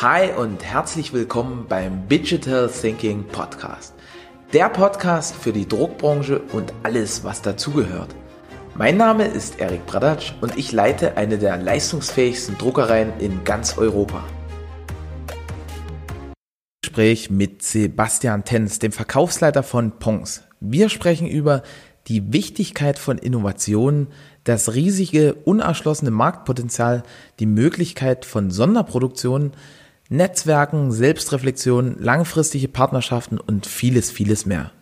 Hi und herzlich willkommen beim Digital Thinking Podcast. Der Podcast für die Druckbranche und alles, was dazugehört. Mein Name ist Erik Bradatsch und ich leite eine der leistungsfähigsten Druckereien in ganz Europa. Gespräch mit Sebastian Tenz, dem Verkaufsleiter von Pongs. Wir sprechen über die Wichtigkeit von Innovationen, das riesige, unerschlossene Marktpotenzial, die Möglichkeit von Sonderproduktionen, Netzwerken, Selbstreflexion, langfristige Partnerschaften und vieles, vieles mehr.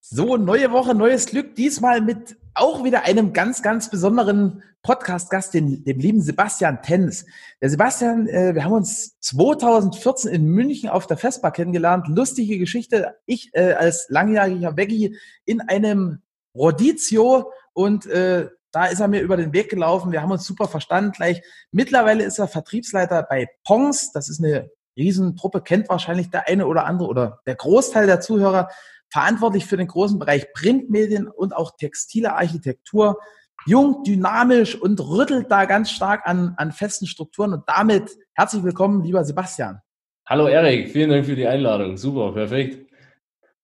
So, neue Woche, neues Glück. Diesmal mit auch wieder einem ganz, ganz besonderen Podcast-Gast, dem, dem lieben Sebastian Tenz. Der Sebastian, äh, wir haben uns 2014 in München auf der Festbar kennengelernt. Lustige Geschichte. Ich äh, als langjähriger Veggie in einem Rodizio und äh, da ist er mir über den Weg gelaufen. Wir haben uns super verstanden gleich. Mittlerweile ist er Vertriebsleiter bei Pongs. Das ist eine Riesentruppe, kennt wahrscheinlich der eine oder andere oder der Großteil der Zuhörer. Verantwortlich für den großen Bereich Printmedien und auch textile Architektur. Jung, dynamisch und rüttelt da ganz stark an, an festen Strukturen. Und damit herzlich willkommen, lieber Sebastian. Hallo Erik, vielen Dank für die Einladung. Super, perfekt.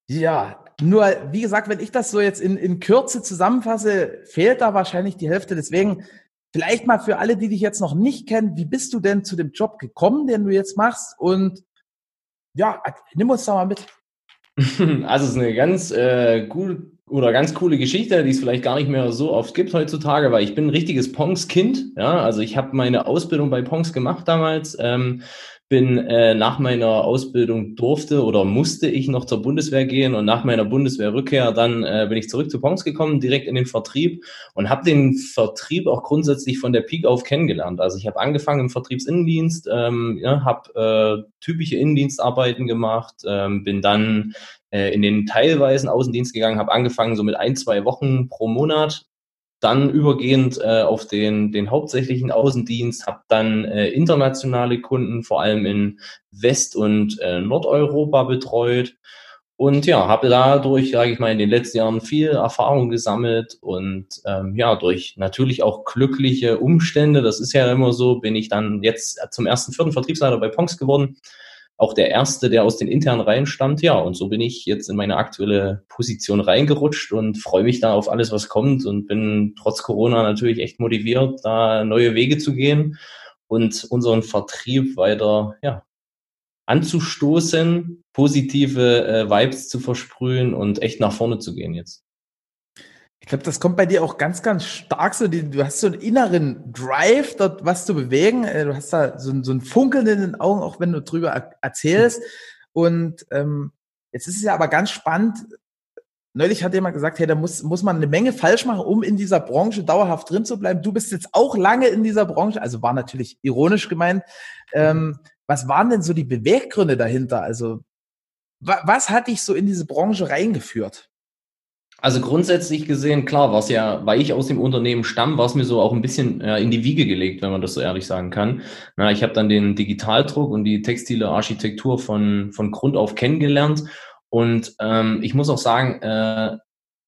Ja, nur, wie gesagt, wenn ich das so jetzt in, in Kürze zusammenfasse, fehlt da wahrscheinlich die Hälfte. Deswegen vielleicht mal für alle, die dich jetzt noch nicht kennen, wie bist du denn zu dem Job gekommen, den du jetzt machst? Und ja, nimm uns da mal mit. Also es ist eine ganz äh, gut oder ganz coole Geschichte, die es vielleicht gar nicht mehr so oft gibt heutzutage, weil ich bin ein richtiges Pongs-Kind. Ja, also ich habe meine Ausbildung bei Pongs gemacht damals. Ähm, bin äh, nach meiner Ausbildung durfte oder musste ich noch zur Bundeswehr gehen und nach meiner Bundeswehrrückkehr dann äh, bin ich zurück zu Pongs gekommen, direkt in den Vertrieb und habe den Vertrieb auch grundsätzlich von der Peak auf kennengelernt. Also ich habe angefangen im Vertriebsinnendienst, ähm, ja, habe äh, typische Innendienstarbeiten gemacht, ähm, bin dann äh, in den teilweisen Außendienst gegangen, habe angefangen so mit ein, zwei Wochen pro Monat dann übergehend äh, auf den, den hauptsächlichen Außendienst, habe dann äh, internationale Kunden, vor allem in West- und äh, Nordeuropa betreut. Und ja, habe dadurch, sage ich mal, in den letzten Jahren viel Erfahrung gesammelt und ähm, ja, durch natürlich auch glückliche Umstände, das ist ja immer so, bin ich dann jetzt zum ersten vierten Vertriebsleiter bei Ponks geworden auch der erste, der aus den internen Reihen stammt. Ja, und so bin ich jetzt in meine aktuelle Position reingerutscht und freue mich da auf alles, was kommt und bin trotz Corona natürlich echt motiviert, da neue Wege zu gehen und unseren Vertrieb weiter, ja, anzustoßen, positive äh, Vibes zu versprühen und echt nach vorne zu gehen jetzt. Ich glaube, das kommt bei dir auch ganz, ganz stark so. Du hast so einen inneren Drive, dort was zu bewegen. Äh, du hast da so, so ein Funkeln in den Augen, auch wenn du drüber erzählst. Und ähm, jetzt ist es ja aber ganz spannend. Neulich hat jemand gesagt, hey, da muss, muss man eine Menge falsch machen, um in dieser Branche dauerhaft drin zu bleiben. Du bist jetzt auch lange in dieser Branche, also war natürlich ironisch gemeint. Ähm, was waren denn so die Beweggründe dahinter? Also, wa was hat dich so in diese Branche reingeführt? Also grundsätzlich gesehen, klar, was ja, weil ich aus dem Unternehmen stamm, war es mir so auch ein bisschen äh, in die Wiege gelegt, wenn man das so ehrlich sagen kann. Na, ich habe dann den Digitaldruck und die textile Architektur von, von Grund auf kennengelernt. Und ähm, ich muss auch sagen, äh,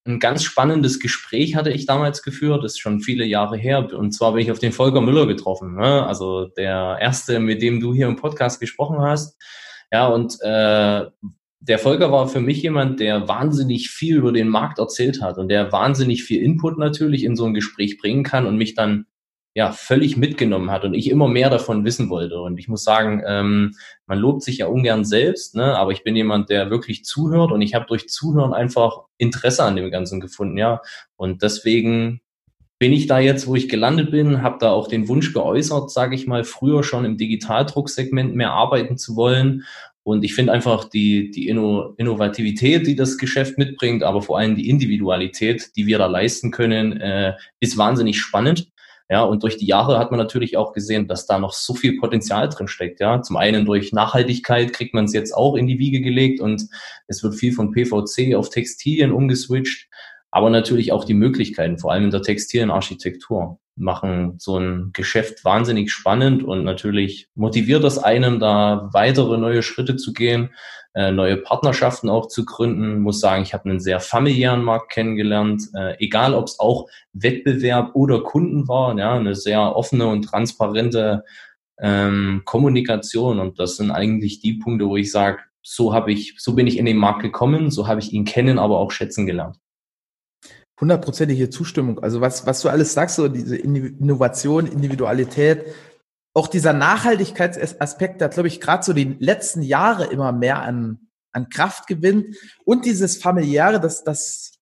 ein ganz spannendes Gespräch hatte ich damals geführt, das ist schon viele Jahre her. Und zwar bin ich auf den Volker Müller getroffen, ne? also der erste, mit dem du hier im Podcast gesprochen hast. Ja, und äh, der Volker war für mich jemand, der wahnsinnig viel über den Markt erzählt hat und der wahnsinnig viel Input natürlich in so ein Gespräch bringen kann und mich dann ja völlig mitgenommen hat und ich immer mehr davon wissen wollte. Und ich muss sagen, ähm, man lobt sich ja ungern selbst, ne? aber ich bin jemand, der wirklich zuhört und ich habe durch Zuhören einfach Interesse an dem Ganzen gefunden, ja. Und deswegen bin ich da jetzt, wo ich gelandet bin, habe da auch den Wunsch geäußert, sage ich mal, früher schon im Digitaldrucksegment mehr arbeiten zu wollen und ich finde einfach die, die Inno Innovativität, die das Geschäft mitbringt, aber vor allem die Individualität, die wir da leisten können, äh, ist wahnsinnig spannend. Ja, und durch die Jahre hat man natürlich auch gesehen, dass da noch so viel Potenzial drin steckt. Ja, zum einen durch Nachhaltigkeit kriegt man es jetzt auch in die Wiege gelegt und es wird viel von PVC auf Textilien umgeswitcht, aber natürlich auch die Möglichkeiten, vor allem in der textilen Architektur machen so ein Geschäft wahnsinnig spannend und natürlich motiviert das einem, da weitere neue Schritte zu gehen, äh, neue Partnerschaften auch zu gründen. Muss sagen, ich habe einen sehr familiären Markt kennengelernt, äh, egal ob es auch Wettbewerb oder Kunden war, ja, eine sehr offene und transparente ähm, Kommunikation. Und das sind eigentlich die Punkte, wo ich sage, so habe ich, so bin ich in den Markt gekommen, so habe ich ihn kennen, aber auch schätzen gelernt. Hundertprozentige Zustimmung. Also was, was du alles sagst, so diese Innovation, Individualität, auch dieser Nachhaltigkeitsaspekt, der glaube ich gerade so die letzten Jahre immer mehr an, an Kraft gewinnt und dieses familiäre, das, das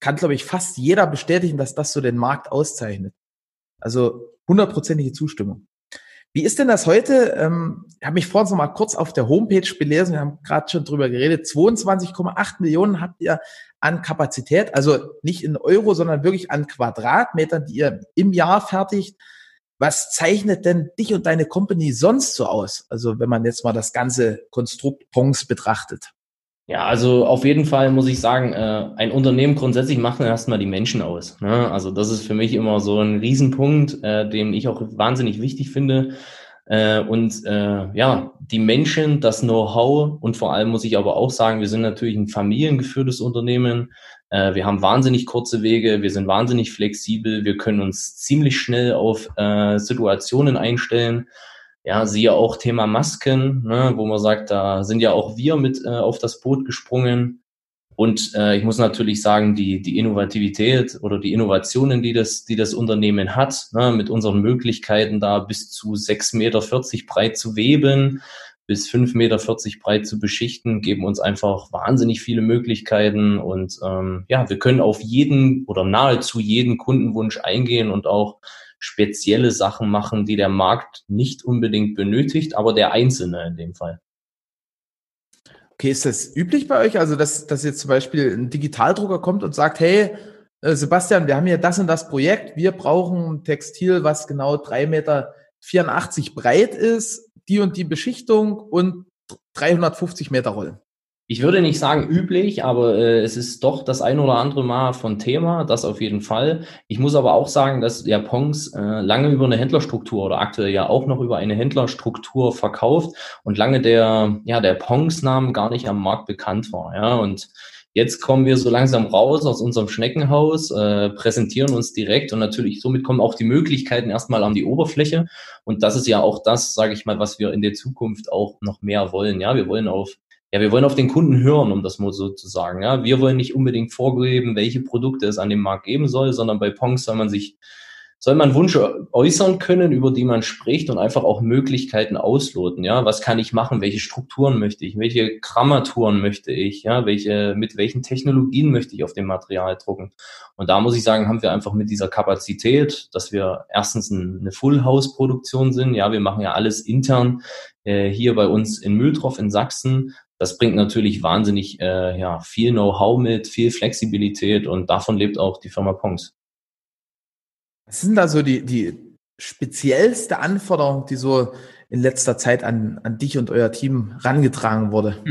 kann glaube ich fast jeder bestätigen, dass das so den Markt auszeichnet. Also hundertprozentige Zustimmung. Wie ist denn das heute? Ähm, ich habe mich vorhin noch mal kurz auf der Homepage belesen, wir haben gerade schon drüber geredet. 22,8 Millionen habt ihr an Kapazität, also nicht in Euro, sondern wirklich an Quadratmetern, die ihr im Jahr fertigt. Was zeichnet denn dich und deine Company sonst so aus? Also wenn man jetzt mal das ganze Konstrukt Pongs betrachtet. Ja, also auf jeden Fall muss ich sagen, äh, ein Unternehmen grundsätzlich macht erstmal die Menschen aus. Ne? Also das ist für mich immer so ein Riesenpunkt, äh, den ich auch wahnsinnig wichtig finde. Äh, und äh, ja, die Menschen, das Know-how und vor allem muss ich aber auch sagen, wir sind natürlich ein familiengeführtes Unternehmen. Äh, wir haben wahnsinnig kurze Wege, wir sind wahnsinnig flexibel, wir können uns ziemlich schnell auf äh, Situationen einstellen ja, siehe auch Thema Masken, ne, wo man sagt, da sind ja auch wir mit äh, auf das Boot gesprungen. Und äh, ich muss natürlich sagen, die, die Innovativität oder die Innovationen, die das, die das Unternehmen hat, ne, mit unseren Möglichkeiten da bis zu 6,40 Meter breit zu weben, bis 5,40 Meter breit zu beschichten, geben uns einfach wahnsinnig viele Möglichkeiten. Und ähm, ja, wir können auf jeden oder nahezu jeden Kundenwunsch eingehen und auch spezielle Sachen machen, die der Markt nicht unbedingt benötigt, aber der Einzelne in dem Fall. Okay, ist das üblich bei euch? Also, dass, dass jetzt zum Beispiel ein Digitaldrucker kommt und sagt, hey, äh, Sebastian, wir haben hier das und das Projekt, wir brauchen ein Textil, was genau 3,84 Meter breit ist, die und die Beschichtung und 350 Meter Rollen ich würde nicht sagen üblich, aber äh, es ist doch das ein oder andere Mal von Thema, das auf jeden Fall. Ich muss aber auch sagen, dass der Pongs äh, lange über eine Händlerstruktur oder aktuell ja auch noch über eine Händlerstruktur verkauft und lange der, ja, der Pongs-Namen gar nicht am Markt bekannt war. Ja, und Jetzt kommen wir so langsam raus aus unserem Schneckenhaus, äh, präsentieren uns direkt und natürlich somit kommen auch die Möglichkeiten erstmal an die Oberfläche. Und das ist ja auch das, sage ich mal, was wir in der Zukunft auch noch mehr wollen. Ja, wir wollen auf ja, wir wollen auf den Kunden hören, um das mal so zu sagen. Ja, wir wollen nicht unbedingt vorgeben, welche Produkte es an dem Markt geben soll, sondern bei Pongs soll man sich, soll man Wünsche äußern können, über die man spricht und einfach auch Möglichkeiten ausloten. Ja, was kann ich machen? Welche Strukturen möchte ich? Welche Grammaturen möchte ich? Ja, welche, mit welchen Technologien möchte ich auf dem Material drucken? Und da muss ich sagen, haben wir einfach mit dieser Kapazität, dass wir erstens eine Full-House-Produktion sind. Ja, wir machen ja alles intern äh, hier bei uns in Mühltroff in Sachsen das bringt natürlich wahnsinnig äh, ja, viel Know-how mit, viel Flexibilität und davon lebt auch die Firma Pongs. Was sind da so die, die speziellste Anforderung, die so in letzter Zeit an, an dich und euer Team rangetragen wurde?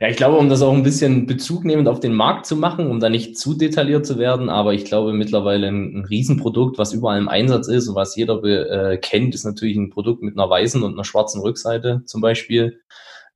Ja, ich glaube, um das auch ein bisschen Bezug nehmend auf den Markt zu machen, um da nicht zu detailliert zu werden, aber ich glaube mittlerweile ein, ein Riesenprodukt, was überall im Einsatz ist und was jeder äh, kennt, ist natürlich ein Produkt mit einer weißen und einer schwarzen Rückseite zum Beispiel.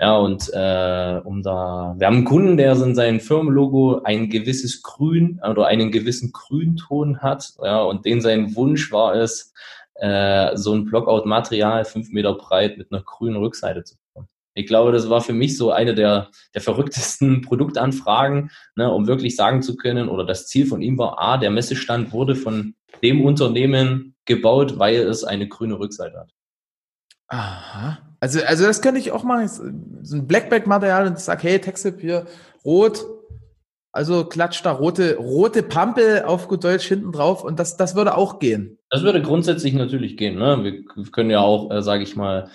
Ja, und äh, um da, wir haben einen Kunden, der in seinem Firmenlogo ein gewisses Grün oder einen gewissen Grünton hat. Ja, und den sein Wunsch war es, äh, so ein Blockout-Material fünf Meter breit mit einer grünen Rückseite zu bekommen. Ich glaube, das war für mich so eine der, der verrücktesten Produktanfragen, ne, um wirklich sagen zu können, oder das Ziel von ihm war, A, der Messestand wurde von dem Unternehmen gebaut, weil es eine grüne Rückseite hat. Aha. Also, also das könnte ich auch machen. So ein Blackback-Material und sage, hey, Textip hier, rot. Also klatscht da rote, rote Pampe auf gut Deutsch hinten drauf und das, das würde auch gehen. Das würde grundsätzlich natürlich gehen. Ne? Wir können ja auch, äh, sage ich mal,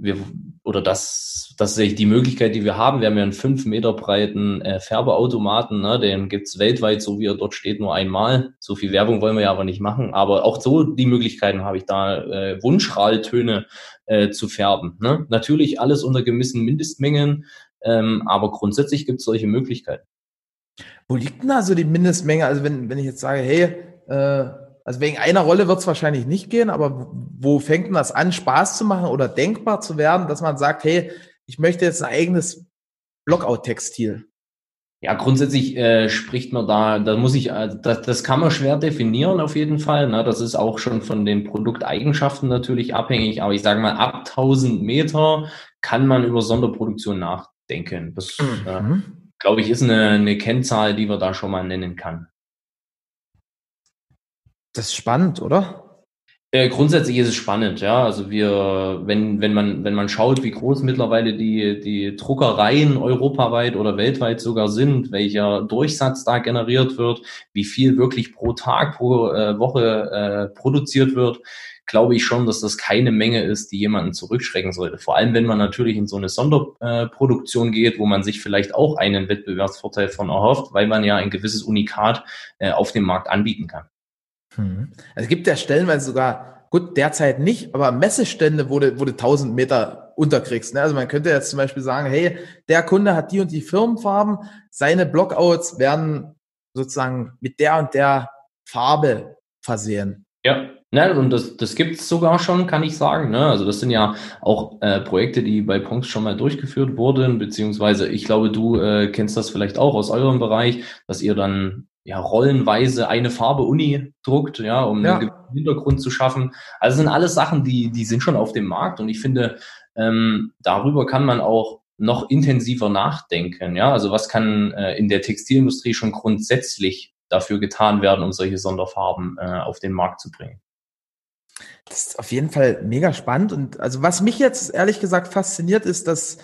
wir, oder das, das ist die Möglichkeit, die wir haben. Wir haben ja einen fünf Meter breiten äh, Färbeautomaten, ne? den gibt's weltweit, so wie er dort steht, nur einmal. So viel Werbung wollen wir ja aber nicht machen. Aber auch so die Möglichkeiten habe ich da, äh, Wunschralltöne äh, zu färben. Ne? Natürlich alles unter gewissen Mindestmengen, ähm, aber grundsätzlich gibt's solche Möglichkeiten. Wo liegt denn da so die Mindestmenge? Also wenn, wenn ich jetzt sage, hey, äh, also wegen einer Rolle wird es wahrscheinlich nicht gehen, aber wo fängt denn das an, Spaß zu machen oder denkbar zu werden, dass man sagt, hey, ich möchte jetzt ein eigenes Blockout-Textil? Ja, grundsätzlich äh, spricht man da, da muss ich, äh, das, das kann man schwer definieren auf jeden Fall. Ne? Das ist auch schon von den Produkteigenschaften natürlich abhängig. Aber ich sage mal, ab 1000 Meter kann man über Sonderproduktion nachdenken. Das, mhm. äh, glaube ich, ist eine, eine Kennzahl, die man da schon mal nennen kann. Das ist spannend, oder? Äh, grundsätzlich ist es spannend, ja. Also wir, wenn, wenn man, wenn man schaut, wie groß mittlerweile die, die Druckereien europaweit oder weltweit sogar sind, welcher Durchsatz da generiert wird, wie viel wirklich pro Tag, pro äh, Woche äh, produziert wird, glaube ich schon, dass das keine Menge ist, die jemanden zurückschrecken sollte. Vor allem, wenn man natürlich in so eine Sonderproduktion geht, wo man sich vielleicht auch einen Wettbewerbsvorteil von erhofft, weil man ja ein gewisses Unikat äh, auf dem Markt anbieten kann. Hm. Also es gibt ja stellenweise sogar, gut, derzeit nicht, aber Messestände, wo du, wo du 1000 Meter unterkriegst. Ne? Also man könnte jetzt zum Beispiel sagen, hey, der Kunde hat die und die Firmenfarben, seine Blockouts werden sozusagen mit der und der Farbe versehen. Ja, ne, und das, das gibt's sogar schon, kann ich sagen. Ne? Also das sind ja auch äh, Projekte, die bei Ponks schon mal durchgeführt wurden, beziehungsweise ich glaube, du äh, kennst das vielleicht auch aus eurem Bereich, dass ihr dann ja, rollenweise eine Farbe Uni druckt, ja, um ja. einen Hintergrund zu schaffen. Also sind alles Sachen, die, die sind schon auf dem Markt und ich finde, ähm, darüber kann man auch noch intensiver nachdenken. Ja, also was kann äh, in der Textilindustrie schon grundsätzlich dafür getan werden, um solche Sonderfarben äh, auf den Markt zu bringen? Das ist auf jeden Fall mega spannend und also was mich jetzt ehrlich gesagt fasziniert ist, dass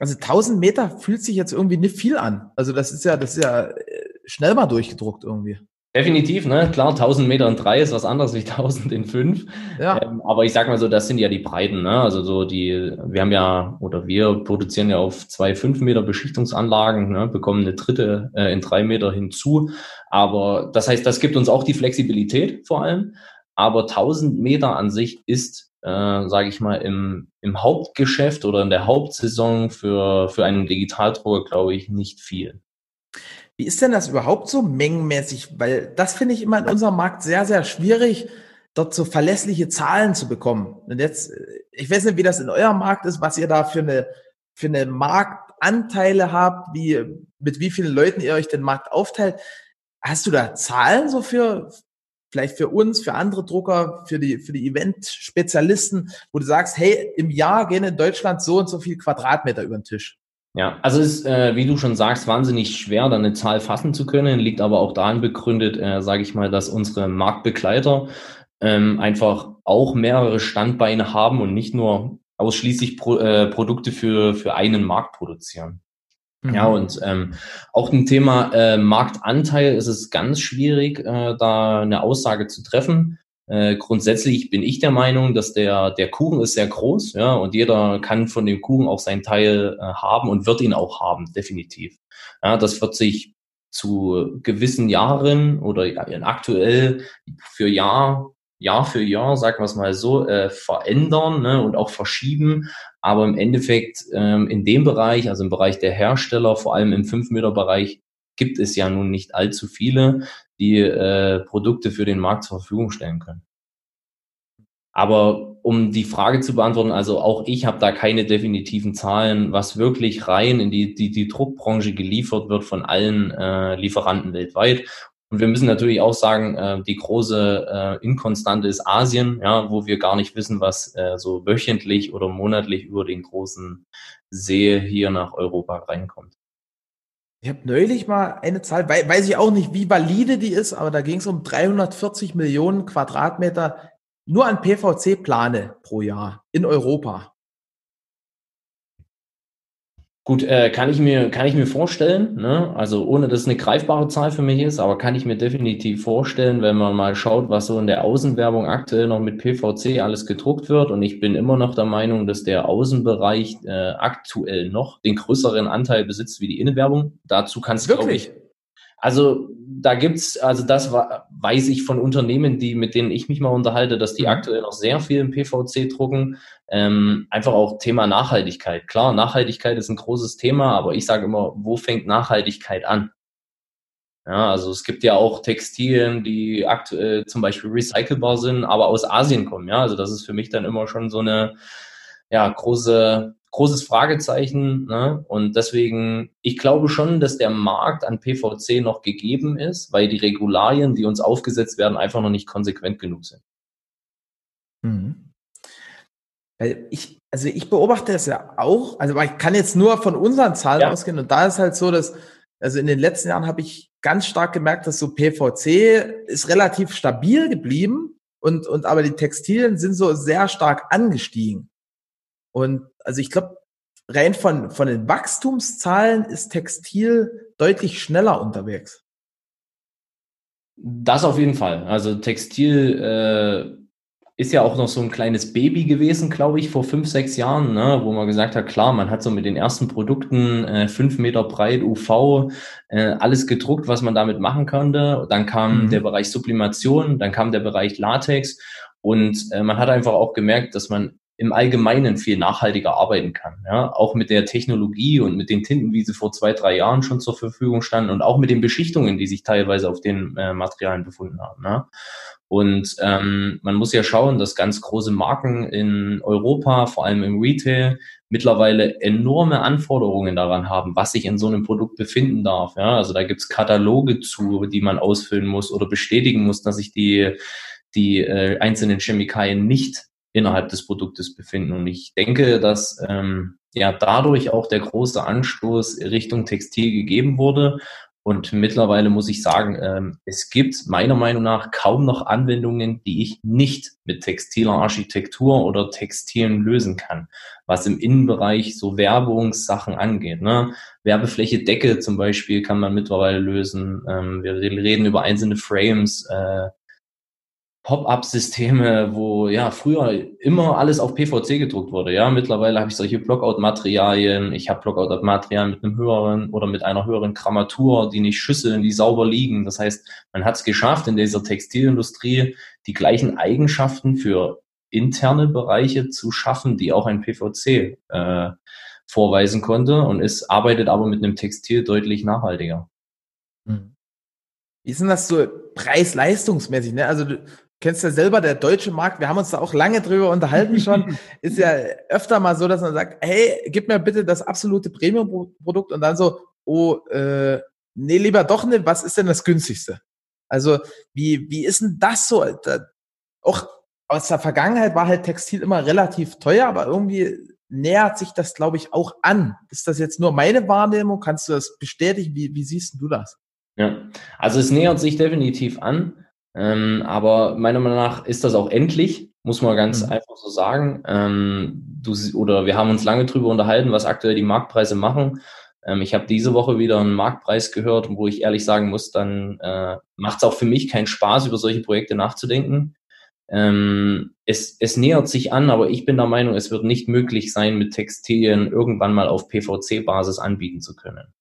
also 1000 Meter fühlt sich jetzt irgendwie nicht viel an. Also das ist ja, das ist ja äh, schnell mal durchgedruckt irgendwie. Definitiv, ne? Klar, 1000 Meter in drei ist was anderes wie 1000 in fünf. Ja. Ähm, aber ich sag mal so, das sind ja die Breiten, ne? Also so die, wir haben ja, oder wir produzieren ja auf zwei fünf Meter Beschichtungsanlagen, ne? bekommen eine dritte äh, in drei Meter hinzu. Aber das heißt, das gibt uns auch die Flexibilität vor allem. Aber 1000 Meter an sich ist, äh, sage ich mal, im, im Hauptgeschäft oder in der Hauptsaison für, für einen Digitaldrucker, glaube ich, nicht viel. Wie ist denn das überhaupt so mengenmäßig? Weil das finde ich immer in unserem Markt sehr, sehr schwierig, dort so verlässliche Zahlen zu bekommen. Und jetzt, ich weiß nicht, wie das in eurem Markt ist, was ihr da für eine, für eine Marktanteile habt, wie, mit wie vielen Leuten ihr euch den Markt aufteilt. Hast du da Zahlen so für, vielleicht für uns, für andere Drucker, für die, für die Event-Spezialisten, wo du sagst, hey, im Jahr gehen in Deutschland so und so viel Quadratmeter über den Tisch? Ja, also es ist, äh, wie du schon sagst, wahnsinnig schwer, da eine Zahl fassen zu können, liegt aber auch daran begründet, äh, sage ich mal, dass unsere Marktbegleiter ähm, einfach auch mehrere Standbeine haben und nicht nur ausschließlich Pro, äh, Produkte für, für einen Markt produzieren. Mhm. Ja, und ähm, auch ein Thema äh, Marktanteil ist es ganz schwierig, äh, da eine Aussage zu treffen. Äh, grundsätzlich bin ich der Meinung, dass der, der Kuchen ist sehr groß, ja, und jeder kann von dem Kuchen auch seinen Teil äh, haben und wird ihn auch haben, definitiv. Ja, das wird sich zu gewissen Jahren oder aktuell für Jahr, Jahr für Jahr, sagen wir es mal so, äh, verändern ne, und auch verschieben. Aber im Endeffekt ähm, in dem Bereich, also im Bereich der Hersteller, vor allem im 5-Meter-Bereich, gibt es ja nun nicht allzu viele, die äh, Produkte für den Markt zur Verfügung stellen können. Aber um die Frage zu beantworten, also auch ich habe da keine definitiven Zahlen, was wirklich rein in die, die, die Druckbranche geliefert wird von allen äh, Lieferanten weltweit. Und wir müssen natürlich auch sagen, äh, die große äh, Inkonstante ist Asien, ja, wo wir gar nicht wissen, was äh, so wöchentlich oder monatlich über den großen See hier nach Europa reinkommt. Ich habe neulich mal eine Zahl, weiß ich auch nicht, wie valide die ist, aber da ging es um 340 Millionen Quadratmeter nur an PVC-Plane pro Jahr in Europa. Gut, äh, kann ich mir kann ich mir vorstellen, ne? also ohne dass es eine greifbare Zahl für mich ist, aber kann ich mir definitiv vorstellen, wenn man mal schaut, was so in der Außenwerbung aktuell noch mit PVC alles gedruckt wird. Und ich bin immer noch der Meinung, dass der Außenbereich äh, aktuell noch den größeren Anteil besitzt wie die Innenwerbung. Dazu kannst du wirklich. Also da gibt's, also das weiß ich von Unternehmen, die mit denen ich mich mal unterhalte, dass die mhm. aktuell noch sehr viel im PVC drucken. Ähm, einfach auch Thema Nachhaltigkeit. Klar, Nachhaltigkeit ist ein großes Thema, aber ich sage immer, wo fängt Nachhaltigkeit an? Ja, also es gibt ja auch Textilien, die aktuell zum Beispiel recycelbar sind, aber aus Asien kommen. Ja, also das ist für mich dann immer schon so eine ja, große großes Fragezeichen. Ne? Und deswegen, ich glaube schon, dass der Markt an PVC noch gegeben ist, weil die Regularien, die uns aufgesetzt werden, einfach noch nicht konsequent genug sind. Mhm. Weil ich, also ich beobachte es ja auch, also ich kann jetzt nur von unseren Zahlen ja. ausgehen und da ist halt so, dass, also in den letzten Jahren habe ich ganz stark gemerkt, dass so PVC ist relativ stabil geblieben und, und aber die Textilien sind so sehr stark angestiegen. Und also ich glaube, rein von, von den Wachstumszahlen ist Textil deutlich schneller unterwegs. Das auf jeden Fall. Also Textil äh, ist ja auch noch so ein kleines Baby gewesen, glaube ich, vor fünf, sechs Jahren, ne, wo man gesagt hat, klar, man hat so mit den ersten Produkten äh, fünf Meter breit UV äh, alles gedruckt, was man damit machen konnte. Dann kam mhm. der Bereich Sublimation, dann kam der Bereich Latex und äh, man hat einfach auch gemerkt, dass man im Allgemeinen viel nachhaltiger arbeiten kann. Ja? Auch mit der Technologie und mit den Tinten, wie sie vor zwei, drei Jahren schon zur Verfügung standen und auch mit den Beschichtungen, die sich teilweise auf den äh, Materialien befunden haben. Ne? Und ähm, man muss ja schauen, dass ganz große Marken in Europa, vor allem im Retail, mittlerweile enorme Anforderungen daran haben, was sich in so einem Produkt befinden darf. Ja, also da gibt's Kataloge zu, die man ausfüllen muss oder bestätigen muss, dass sich die, die äh, einzelnen Chemikalien nicht innerhalb des Produktes befinden. Und ich denke, dass ähm, ja dadurch auch der große Anstoß Richtung Textil gegeben wurde und mittlerweile muss ich sagen, ähm, es gibt meiner Meinung nach kaum noch Anwendungen, die ich nicht mit textiler Architektur oder Textilen lösen kann, was im Innenbereich so Werbungssachen angeht. Ne? Werbefläche Decke zum Beispiel kann man mittlerweile lösen. Ähm, wir reden über einzelne Frames, äh, Pop-up-Systeme, wo ja früher immer alles auf PVC gedruckt wurde. Ja, mittlerweile habe ich solche Blockout-Materialien. Ich habe Blockout-Materialien mit einem höheren oder mit einer höheren Grammatur, die nicht schüsseln, die sauber liegen. Das heißt, man hat es geschafft, in dieser Textilindustrie die gleichen Eigenschaften für interne Bereiche zu schaffen, die auch ein PVC äh, vorweisen konnte und es arbeitet aber mit einem Textil deutlich nachhaltiger. Hm. Wie ist denn das so preis-leistungsmäßig? Ne? Also du, kennst ja selber, der deutsche Markt, wir haben uns da auch lange drüber unterhalten schon, ist ja öfter mal so, dass man sagt, hey, gib mir bitte das absolute Premium-Produkt und dann so, oh, äh, nee, lieber doch nicht, was ist denn das günstigste? Also, wie, wie ist denn das so? Da, auch aus der Vergangenheit war halt Textil immer relativ teuer, aber irgendwie nähert sich das, glaube ich, auch an. Ist das jetzt nur meine Wahrnehmung? Kannst du das bestätigen? Wie, wie siehst du das? Ja, also es nähert sich definitiv an. Ähm, aber meiner Meinung nach ist das auch endlich, muss man ganz mhm. einfach so sagen. Ähm, du, oder wir haben uns lange drüber unterhalten, was aktuell die Marktpreise machen. Ähm, ich habe diese Woche wieder einen Marktpreis gehört, wo ich ehrlich sagen muss, dann äh, macht es auch für mich keinen Spaß, über solche Projekte nachzudenken. Ähm, es, es nähert sich an, aber ich bin der Meinung, es wird nicht möglich sein, mit Textilien irgendwann mal auf PVC-Basis anbieten zu können.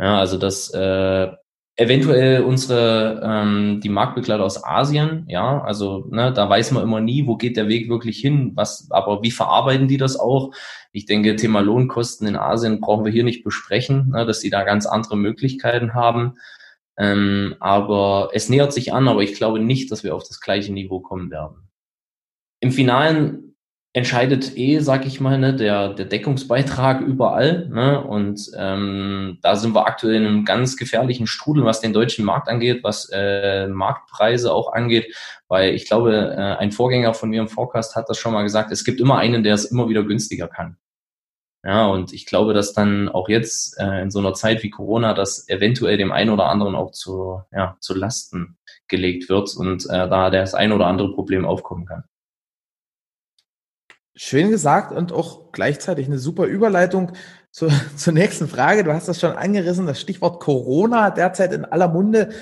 Ja, also das äh, Eventuell unsere ähm, die Marktbegleiter aus Asien, ja, also ne, da weiß man immer nie, wo geht der Weg wirklich hin, was, aber wie verarbeiten die das auch? Ich denke, Thema Lohnkosten in Asien brauchen wir hier nicht besprechen, ne, dass die da ganz andere Möglichkeiten haben. Ähm, aber es nähert sich an, aber ich glaube nicht, dass wir auf das gleiche Niveau kommen werden. Im Finalen entscheidet eh, sag ich mal, ne, der, der Deckungsbeitrag überall. Ne? Und ähm, da sind wir aktuell in einem ganz gefährlichen Strudel, was den deutschen Markt angeht, was äh, Marktpreise auch angeht. Weil ich glaube, äh, ein Vorgänger von mir im Forecast hat das schon mal gesagt, es gibt immer einen, der es immer wieder günstiger kann. Ja, und ich glaube, dass dann auch jetzt äh, in so einer Zeit wie Corona das eventuell dem einen oder anderen auch zu, ja, zu Lasten gelegt wird und äh, da das ein oder andere Problem aufkommen kann. Schön gesagt und auch gleichzeitig eine super Überleitung zur, zur nächsten Frage. Du hast das schon angerissen, das Stichwort Corona derzeit in aller Munde.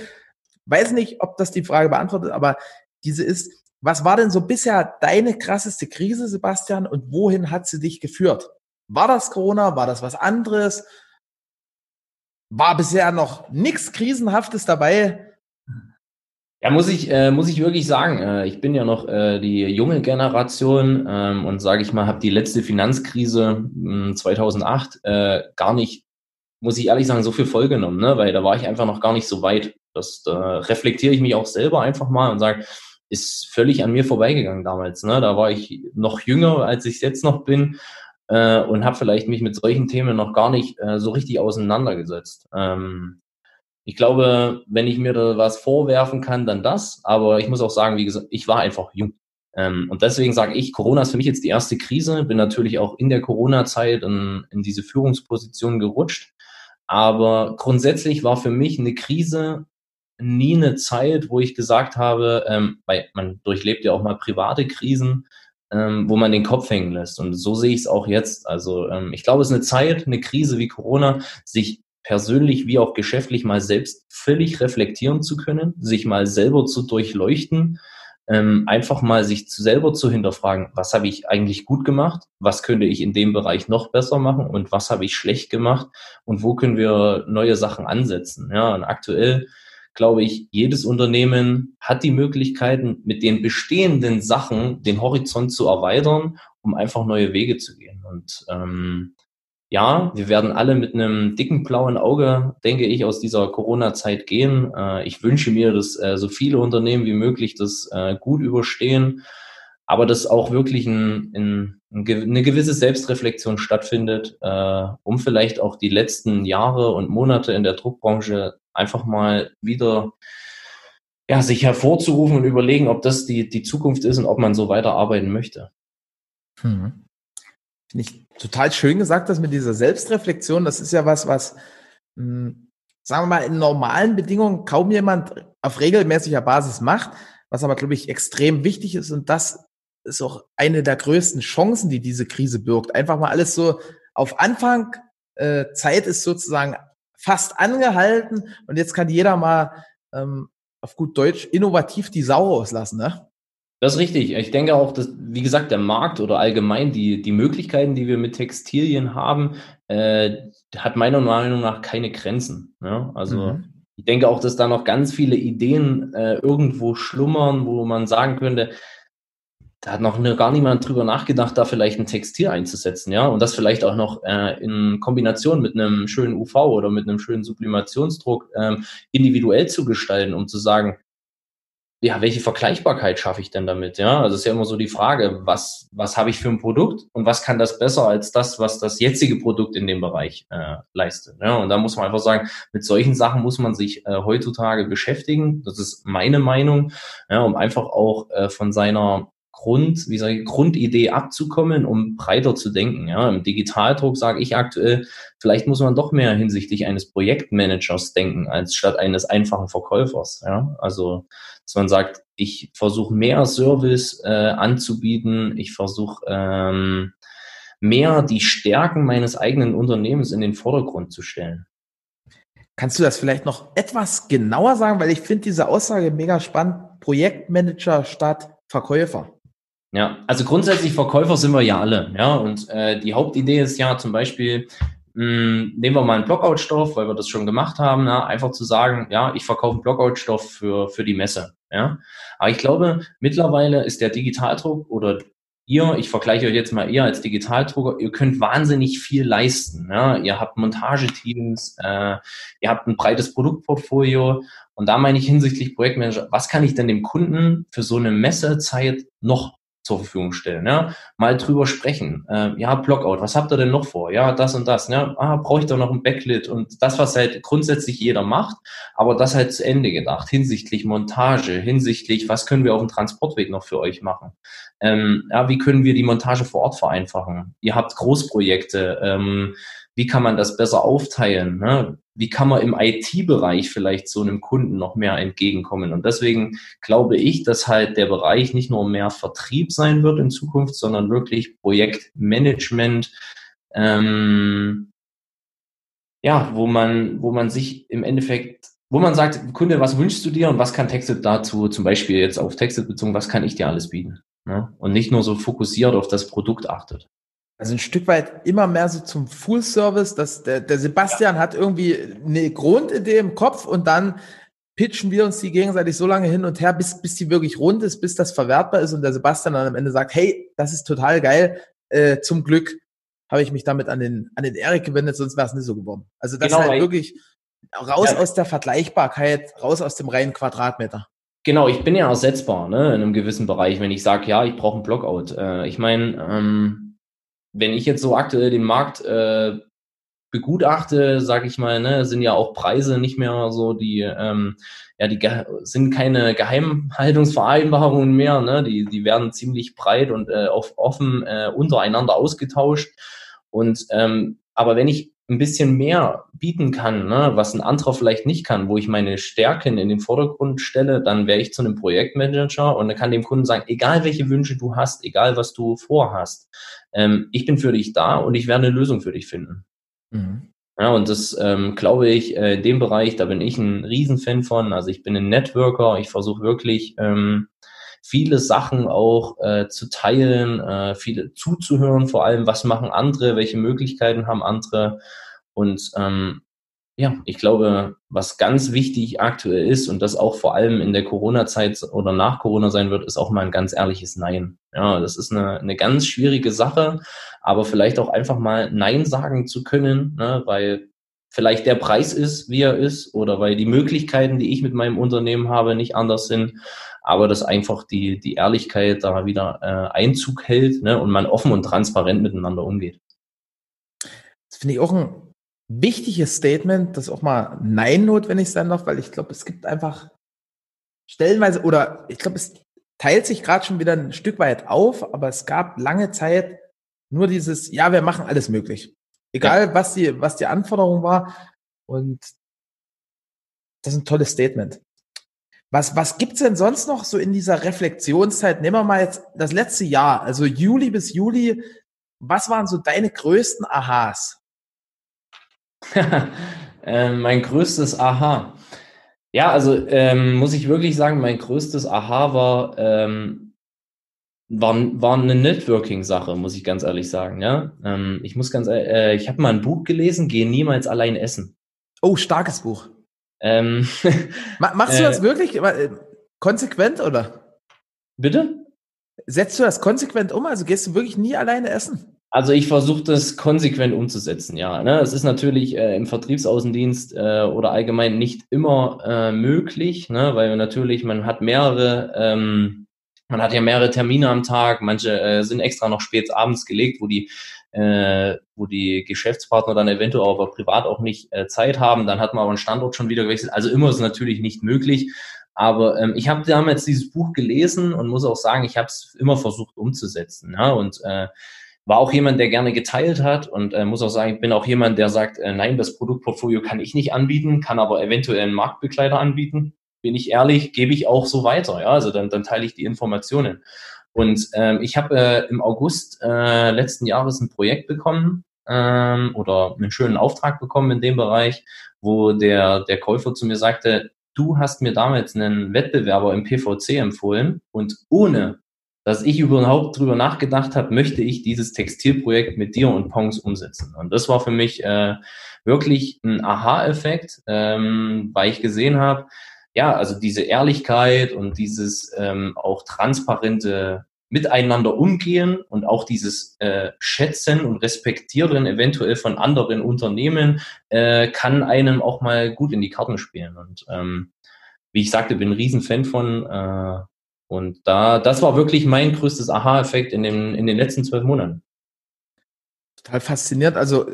Weiß nicht, ob das die Frage beantwortet, aber diese ist, was war denn so bisher deine krasseste Krise, Sebastian, und wohin hat sie dich geführt? War das Corona? War das was anderes? War bisher noch nichts Krisenhaftes dabei? Ja, muss ich, äh, muss ich wirklich sagen, äh, ich bin ja noch äh, die junge Generation ähm, und sage ich mal, habe die letzte Finanzkrise mh, 2008 äh, gar nicht, muss ich ehrlich sagen, so viel vollgenommen, ne? weil da war ich einfach noch gar nicht so weit. Das da reflektiere ich mich auch selber einfach mal und sage, ist völlig an mir vorbeigegangen damals. Ne? Da war ich noch jünger, als ich jetzt noch bin äh, und habe vielleicht mich mit solchen Themen noch gar nicht äh, so richtig auseinandergesetzt. Ähm, ich glaube, wenn ich mir da was vorwerfen kann, dann das. Aber ich muss auch sagen, wie gesagt, ich war einfach jung. Ähm, und deswegen sage ich, Corona ist für mich jetzt die erste Krise. Bin natürlich auch in der Corona-Zeit in, in diese Führungsposition gerutscht. Aber grundsätzlich war für mich eine Krise nie eine Zeit, wo ich gesagt habe, ähm, weil man durchlebt ja auch mal private Krisen, ähm, wo man den Kopf hängen lässt. Und so sehe ich es auch jetzt. Also ähm, ich glaube, es ist eine Zeit, eine Krise wie Corona, sich persönlich wie auch geschäftlich mal selbst völlig reflektieren zu können, sich mal selber zu durchleuchten, ähm, einfach mal sich selber zu hinterfragen, was habe ich eigentlich gut gemacht, was könnte ich in dem Bereich noch besser machen und was habe ich schlecht gemacht und wo können wir neue Sachen ansetzen. Ja, und aktuell glaube ich, jedes Unternehmen hat die Möglichkeiten, mit den bestehenden Sachen den Horizont zu erweitern, um einfach neue Wege zu gehen. Und ähm, ja, wir werden alle mit einem dicken blauen Auge, denke ich, aus dieser Corona-Zeit gehen. Äh, ich wünsche mir, dass äh, so viele Unternehmen wie möglich das äh, gut überstehen, aber dass auch wirklich ein, ein, eine gewisse Selbstreflexion stattfindet, um vielleicht auch die letzten Jahre und Monate in der Druckbranche einfach mal wieder ja, sich hervorzurufen und überlegen, ob das die, die Zukunft ist und ob man so weiterarbeiten möchte. Hm. Finde ich total schön gesagt, dass mit dieser Selbstreflexion, das ist ja was, was, mh, hm, sagen wir mal, in normalen Bedingungen kaum jemand auf regelmäßiger Basis macht, was aber, glaube ich, extrem wichtig ist. Und das ist auch eine der größten Chancen, die diese Krise birgt. Einfach mal alles so auf Anfang, äh, Zeit ist sozusagen fast angehalten und jetzt kann jeder mal ähm, auf gut Deutsch innovativ die Sau rauslassen, ne? Das ist richtig. Ich denke auch, dass, wie gesagt, der Markt oder allgemein die, die Möglichkeiten, die wir mit Textilien haben, äh, hat meiner Meinung nach keine Grenzen. Ja? Also mhm. ich denke auch, dass da noch ganz viele Ideen äh, irgendwo schlummern, wo man sagen könnte, da hat noch ne, gar niemand drüber nachgedacht, da vielleicht ein Textil einzusetzen, ja, und das vielleicht auch noch äh, in Kombination mit einem schönen UV oder mit einem schönen Sublimationsdruck ähm, individuell zu gestalten, um zu sagen, ja, welche Vergleichbarkeit schaffe ich denn damit? Ja, also ist ja immer so die Frage, was, was habe ich für ein Produkt und was kann das besser als das, was das jetzige Produkt in dem Bereich äh, leistet? Ja, und da muss man einfach sagen, mit solchen Sachen muss man sich äh, heutzutage beschäftigen. Das ist meine Meinung, ja, um einfach auch äh, von seiner Grund, wie sage ich, Grundidee abzukommen, um breiter zu denken. Ja, im Digitaldruck sage ich aktuell, vielleicht muss man doch mehr hinsichtlich eines Projektmanagers denken, als statt eines einfachen Verkäufers. Ja, also, dass man sagt, ich versuche mehr Service äh, anzubieten, ich versuche ähm, mehr die Stärken meines eigenen Unternehmens in den Vordergrund zu stellen. Kannst du das vielleicht noch etwas genauer sagen? Weil ich finde diese Aussage mega spannend. Projektmanager statt Verkäufer. Ja, also grundsätzlich Verkäufer sind wir ja alle, ja. Und äh, die Hauptidee ist ja zum Beispiel, mh, hm, nehmen wir mal einen Blockout-Stoff, weil wir das schon gemacht haben, ja, einfach zu sagen, ja, ich verkaufe Blockout-Stoff für, für die Messe. Ja. Aber ich glaube, mittlerweile ist der Digitaldruck oder ihr, ich vergleiche euch jetzt mal eher als Digitaldrucker, ihr könnt wahnsinnig viel leisten. Ja? Ihr habt Montageteams, äh, ihr habt ein breites Produktportfolio und da meine ich hinsichtlich Projektmanager, was kann ich denn dem Kunden für so eine Messezeit noch zur Verfügung stellen. Ja? Mal drüber sprechen. Äh, ja, Blockout, was habt ihr denn noch vor? Ja, das und das. Ja? Ah, brauche ich doch noch ein Backlit und das, was halt grundsätzlich jeder macht, aber das halt zu Ende gedacht, hinsichtlich Montage, hinsichtlich, was können wir auf dem Transportweg noch für euch machen? Ähm, ja, wie können wir die Montage vor Ort vereinfachen? Ihr habt Großprojekte, ähm, wie kann man das besser aufteilen? Ne? Wie kann man im IT-Bereich vielleicht so einem Kunden noch mehr entgegenkommen? Und deswegen glaube ich, dass halt der Bereich nicht nur mehr Vertrieb sein wird in Zukunft, sondern wirklich Projektmanagement, ähm, ja, wo man, wo man sich im Endeffekt, wo man sagt, Kunde, was wünschst du dir und was kann Textit dazu, zum Beispiel jetzt auf Textit bezogen, was kann ich dir alles bieten? Ne? Und nicht nur so fokussiert auf das Produkt achtet. Also ein Stück weit immer mehr so zum Full Service, dass der, der Sebastian ja. hat irgendwie eine Grundidee im Kopf und dann pitchen wir uns die gegenseitig so lange hin und her, bis, bis die wirklich rund ist, bis das verwertbar ist und der Sebastian dann am Ende sagt, hey, das ist total geil, äh, zum Glück habe ich mich damit an den, an den Erik gewendet, sonst wäre es nicht so geworden. Also das genau, ist halt wirklich raus ja. aus der Vergleichbarkeit, raus aus dem reinen Quadratmeter. Genau, ich bin ja ersetzbar ne, in einem gewissen Bereich, wenn ich sage, ja, ich brauche einen Blockout. Äh, ich meine, ähm, wenn ich jetzt so aktuell den Markt äh, begutachte, sage ich mal, ne, sind ja auch Preise nicht mehr so die, ähm, ja, die sind keine Geheimhaltungsvereinbarungen mehr, ne, die, die werden ziemlich breit und äh, offen äh, untereinander ausgetauscht. Und ähm, aber wenn ich ein bisschen mehr bieten kann, ne, was ein anderer vielleicht nicht kann, wo ich meine Stärken in den Vordergrund stelle, dann wäre ich zu einem Projektmanager und dann kann dem Kunden sagen, egal welche Wünsche du hast, egal was du vorhast, ähm, ich bin für dich da und ich werde eine Lösung für dich finden. Mhm. Ja, und das ähm, glaube ich, äh, in dem Bereich, da bin ich ein Riesenfan von. Also ich bin ein Networker, ich versuche wirklich ähm, viele Sachen auch äh, zu teilen, äh, viele zuzuhören, vor allem, was machen andere, welche Möglichkeiten haben andere. Und ähm, ja, ich glaube, was ganz wichtig aktuell ist und das auch vor allem in der Corona-Zeit oder nach Corona sein wird, ist auch mal ein ganz ehrliches Nein. Ja, das ist eine, eine ganz schwierige Sache, aber vielleicht auch einfach mal Nein sagen zu können, ne, weil vielleicht der Preis ist, wie er ist, oder weil die Möglichkeiten, die ich mit meinem Unternehmen habe, nicht anders sind, aber dass einfach die, die Ehrlichkeit da wieder äh, Einzug hält ne, und man offen und transparent miteinander umgeht. Das finde ich auch ein wichtiges Statement, das auch mal Nein notwendig sein darf, weil ich glaube, es gibt einfach stellenweise oder ich glaube, es teilt sich gerade schon wieder ein Stück weit auf, aber es gab lange Zeit nur dieses, ja, wir machen alles möglich. Egal, ja. was die, was die Anforderung war. Und das ist ein tolles Statement. Was, was gibt's denn sonst noch so in dieser Reflexionszeit? Nehmen wir mal jetzt das letzte Jahr, also Juli bis Juli. Was waren so deine größten Aha's? äh, mein größtes Aha. Ja, also ähm, muss ich wirklich sagen, mein größtes Aha war, ähm, war, war eine Networking-Sache, muss ich ganz ehrlich sagen. Ja, ähm, ich muss ganz, äh, ich habe mal ein Buch gelesen, Geh niemals allein essen. Oh, starkes Buch. Ähm, Machst du das äh, wirklich äh, konsequent oder? Bitte? Setzt du das konsequent um? Also gehst du wirklich nie alleine essen? Also ich versuche das konsequent umzusetzen, ja. Ne? Es ist natürlich äh, im Vertriebsaußendienst äh, oder allgemein nicht immer äh, möglich, ne? weil natürlich man hat mehrere, ähm, man hat ja mehrere Termine am Tag, manche äh, sind extra noch spät abends gelegt, wo die äh, wo die Geschäftspartner dann eventuell aber privat auch nicht äh, Zeit haben, dann hat man aber einen Standort schon wieder gewechselt. Also immer ist natürlich nicht möglich. Aber ähm, ich habe damals dieses Buch gelesen und muss auch sagen, ich habe es immer versucht umzusetzen. Ja? Und äh, war auch jemand, der gerne geteilt hat und äh, muss auch sagen, ich bin auch jemand, der sagt, äh, nein, das Produktportfolio kann ich nicht anbieten, kann aber eventuell einen Marktbegleiter anbieten. Bin ich ehrlich, gebe ich auch so weiter. Ja, also dann, dann teile ich die Informationen. Und ähm, ich habe äh, im August äh, letzten Jahres ein Projekt bekommen ähm, oder einen schönen Auftrag bekommen in dem Bereich, wo der, der Käufer zu mir sagte, du hast mir damals einen Wettbewerber im PVC empfohlen und ohne dass ich überhaupt drüber nachgedacht habe, möchte ich dieses Textilprojekt mit dir und Pongs umsetzen. Und das war für mich äh, wirklich ein Aha-Effekt, ähm, weil ich gesehen habe, ja, also diese Ehrlichkeit und dieses ähm, auch transparente Miteinander umgehen und auch dieses äh, Schätzen und Respektieren eventuell von anderen Unternehmen äh, kann einem auch mal gut in die Karten spielen. Und ähm, wie ich sagte, bin ein Riesenfan von äh, und da, das war wirklich mein größtes Aha-Effekt in den, in den letzten zwölf Monaten. Total faszinierend. Also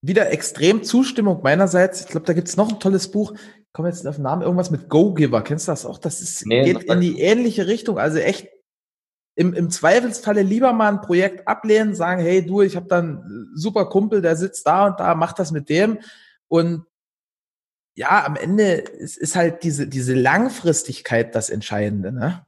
wieder extrem Zustimmung meinerseits. Ich glaube, da gibt es noch ein tolles Buch. Ich komme jetzt auf den Namen, irgendwas mit Go-Giver. Kennst du das auch? Das ist, nee, geht in die ähnliche Richtung. Also echt im, im Zweifelsfalle lieber mal ein Projekt ablehnen, sagen, hey du, ich habe dann super Kumpel, der sitzt da und da, mach das mit dem. Und ja, am Ende ist, ist halt diese, diese Langfristigkeit das Entscheidende, ne?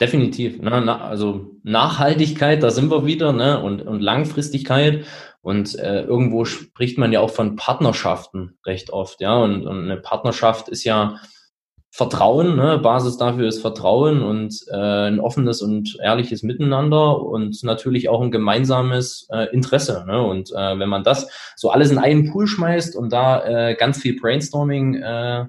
Definitiv. Ne? Na, also Nachhaltigkeit, da sind wir wieder, ne? Und, und Langfristigkeit. Und äh, irgendwo spricht man ja auch von Partnerschaften recht oft, ja. Und, und eine Partnerschaft ist ja Vertrauen, ne? Basis dafür ist Vertrauen und äh, ein offenes und ehrliches Miteinander und natürlich auch ein gemeinsames äh, Interesse. Ne? Und äh, wenn man das so alles in einen Pool schmeißt und da äh, ganz viel Brainstorming äh,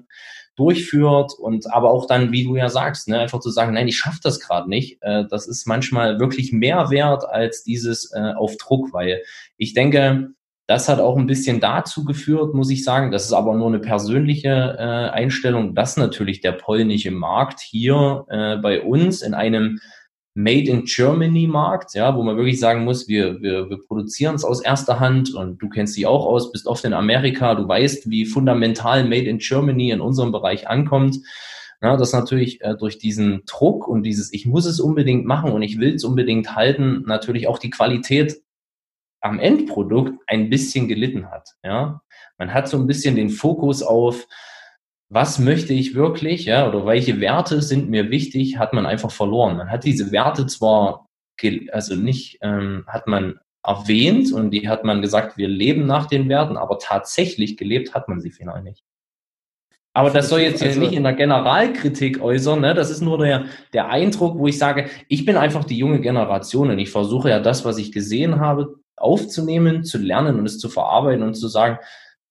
durchführt und aber auch dann, wie du ja sagst, ne, einfach zu sagen, nein, ich schaffe das gerade nicht, äh, das ist manchmal wirklich mehr wert als dieses äh, auf Druck, weil ich denke, das hat auch ein bisschen dazu geführt, muss ich sagen, das ist aber nur eine persönliche äh, Einstellung, dass natürlich der polnische Markt hier äh, bei uns in einem Made in Germany Markt, ja, wo man wirklich sagen muss, wir, wir, wir produzieren es aus erster Hand und du kennst die auch aus, bist oft in Amerika, du weißt, wie fundamental Made in Germany in unserem Bereich ankommt. Ja, das natürlich äh, durch diesen Druck und dieses, ich muss es unbedingt machen und ich will es unbedingt halten, natürlich auch die Qualität am Endprodukt ein bisschen gelitten hat. Ja, man hat so ein bisschen den Fokus auf, was möchte ich wirklich, ja, oder welche Werte sind mir wichtig, hat man einfach verloren. Man hat diese Werte zwar, also nicht, ähm, hat man erwähnt und die hat man gesagt, wir leben nach den Werten, aber tatsächlich gelebt hat man sie final nicht. Aber das soll jetzt, also, nicht in der Generalkritik äußern, ne? das ist nur der, der Eindruck, wo ich sage, ich bin einfach die junge Generation und ich versuche ja das, was ich gesehen habe, aufzunehmen, zu lernen und es zu verarbeiten und zu sagen,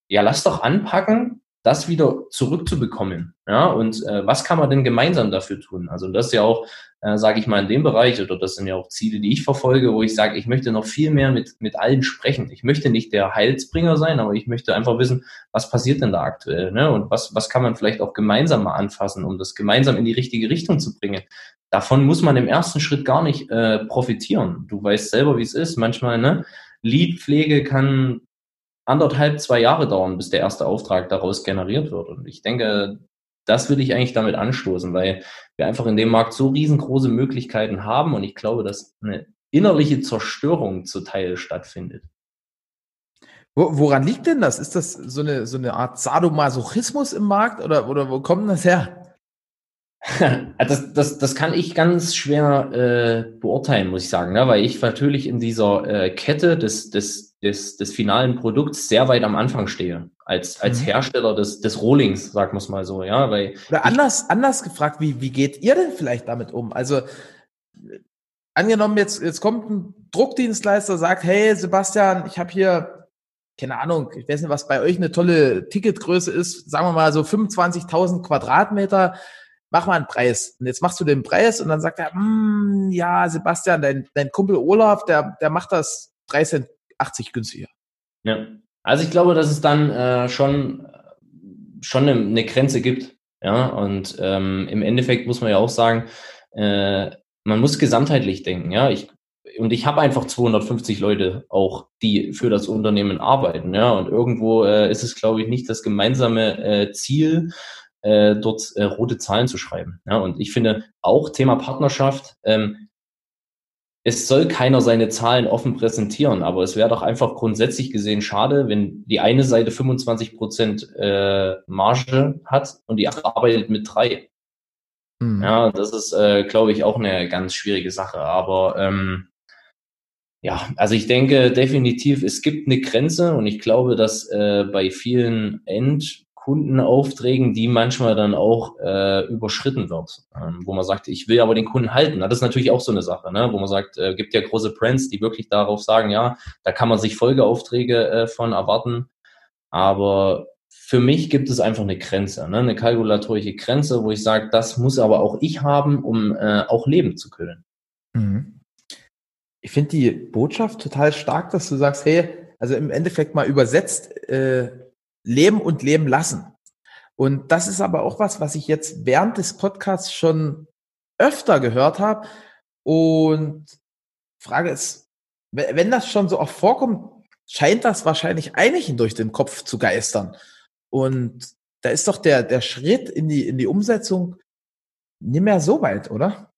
ja, lass doch anpacken, das wieder zurückzubekommen. Ja, und äh, was kann man denn gemeinsam dafür tun? Also das ist ja auch, äh, sage ich mal, in dem Bereich, oder das sind ja auch Ziele, die ich verfolge, wo ich sage, ich möchte noch viel mehr mit, mit allen sprechen. Ich möchte nicht der Heilsbringer sein, aber ich möchte einfach wissen, was passiert denn da aktuell? Ne? Und was, was kann man vielleicht auch gemeinsam mal anfassen, um das gemeinsam in die richtige Richtung zu bringen. Davon muss man im ersten Schritt gar nicht äh, profitieren. Du weißt selber, wie es ist. Manchmal, ne? Leadpflege kann anderthalb, zwei Jahre dauern, bis der erste Auftrag daraus generiert wird. Und ich denke, das will ich eigentlich damit anstoßen, weil wir einfach in dem Markt so riesengroße Möglichkeiten haben und ich glaube, dass eine innerliche Zerstörung zuteil stattfindet. Woran liegt denn das? Ist das so eine, so eine Art Sadomasochismus im Markt oder, oder wo kommt das her? das, das, das kann ich ganz schwer äh, beurteilen, muss ich sagen, ne? weil ich natürlich in dieser äh, Kette des, des, des, des finalen Produkts sehr weit am Anfang stehe, als, als mhm. Hersteller des, des Rollings, sagen wir es mal so, ja. Weil Oder anders, anders gefragt, wie, wie geht ihr denn vielleicht damit um? Also angenommen, jetzt, jetzt kommt ein Druckdienstleister, sagt, hey Sebastian, ich habe hier, keine Ahnung, ich weiß nicht, was bei euch eine tolle Ticketgröße ist, sagen wir mal so 25.000 Quadratmeter mach mal einen Preis. Und jetzt machst du den Preis und dann sagt er, hm, ja, Sebastian, dein, dein Kumpel Olaf, der, der macht das 3 Cent 80 günstiger. Ja. Also ich glaube, dass es dann äh, schon, schon eine, eine Grenze gibt. Ja, und ähm, im Endeffekt muss man ja auch sagen, äh, man muss gesamtheitlich denken. Ja, ich, und ich habe einfach 250 Leute auch, die für das Unternehmen arbeiten. Ja, und irgendwo äh, ist es, glaube ich, nicht das gemeinsame äh, Ziel, äh, dort äh, rote Zahlen zu schreiben. Ja, und ich finde auch Thema Partnerschaft, ähm, es soll keiner seine Zahlen offen präsentieren, aber es wäre doch einfach grundsätzlich gesehen schade, wenn die eine Seite 25 Prozent äh, Marge hat und die andere arbeitet mit drei. Mhm. Ja, das ist, äh, glaube ich, auch eine ganz schwierige Sache. Aber ähm, ja, also ich denke definitiv, es gibt eine Grenze und ich glaube, dass äh, bei vielen End Kundenaufträgen, die manchmal dann auch äh, überschritten wird, ähm, wo man sagt, ich will aber den Kunden halten. Das ist natürlich auch so eine Sache, ne? wo man sagt, äh, gibt ja große Brands, die wirklich darauf sagen, ja, da kann man sich Folgeaufträge äh, von erwarten. Aber für mich gibt es einfach eine Grenze, ne? eine kalkulatorische Grenze, wo ich sage, das muss aber auch ich haben, um äh, auch leben zu können. Mhm. Ich finde die Botschaft total stark, dass du sagst, hey, also im Endeffekt mal übersetzt, äh, leben und leben lassen. Und das ist aber auch was, was ich jetzt während des Podcasts schon öfter gehört habe. Und Frage ist, wenn das schon so oft vorkommt, scheint das wahrscheinlich einigen durch den Kopf zu geistern. Und da ist doch der, der Schritt in die, in die Umsetzung nicht mehr so weit, oder?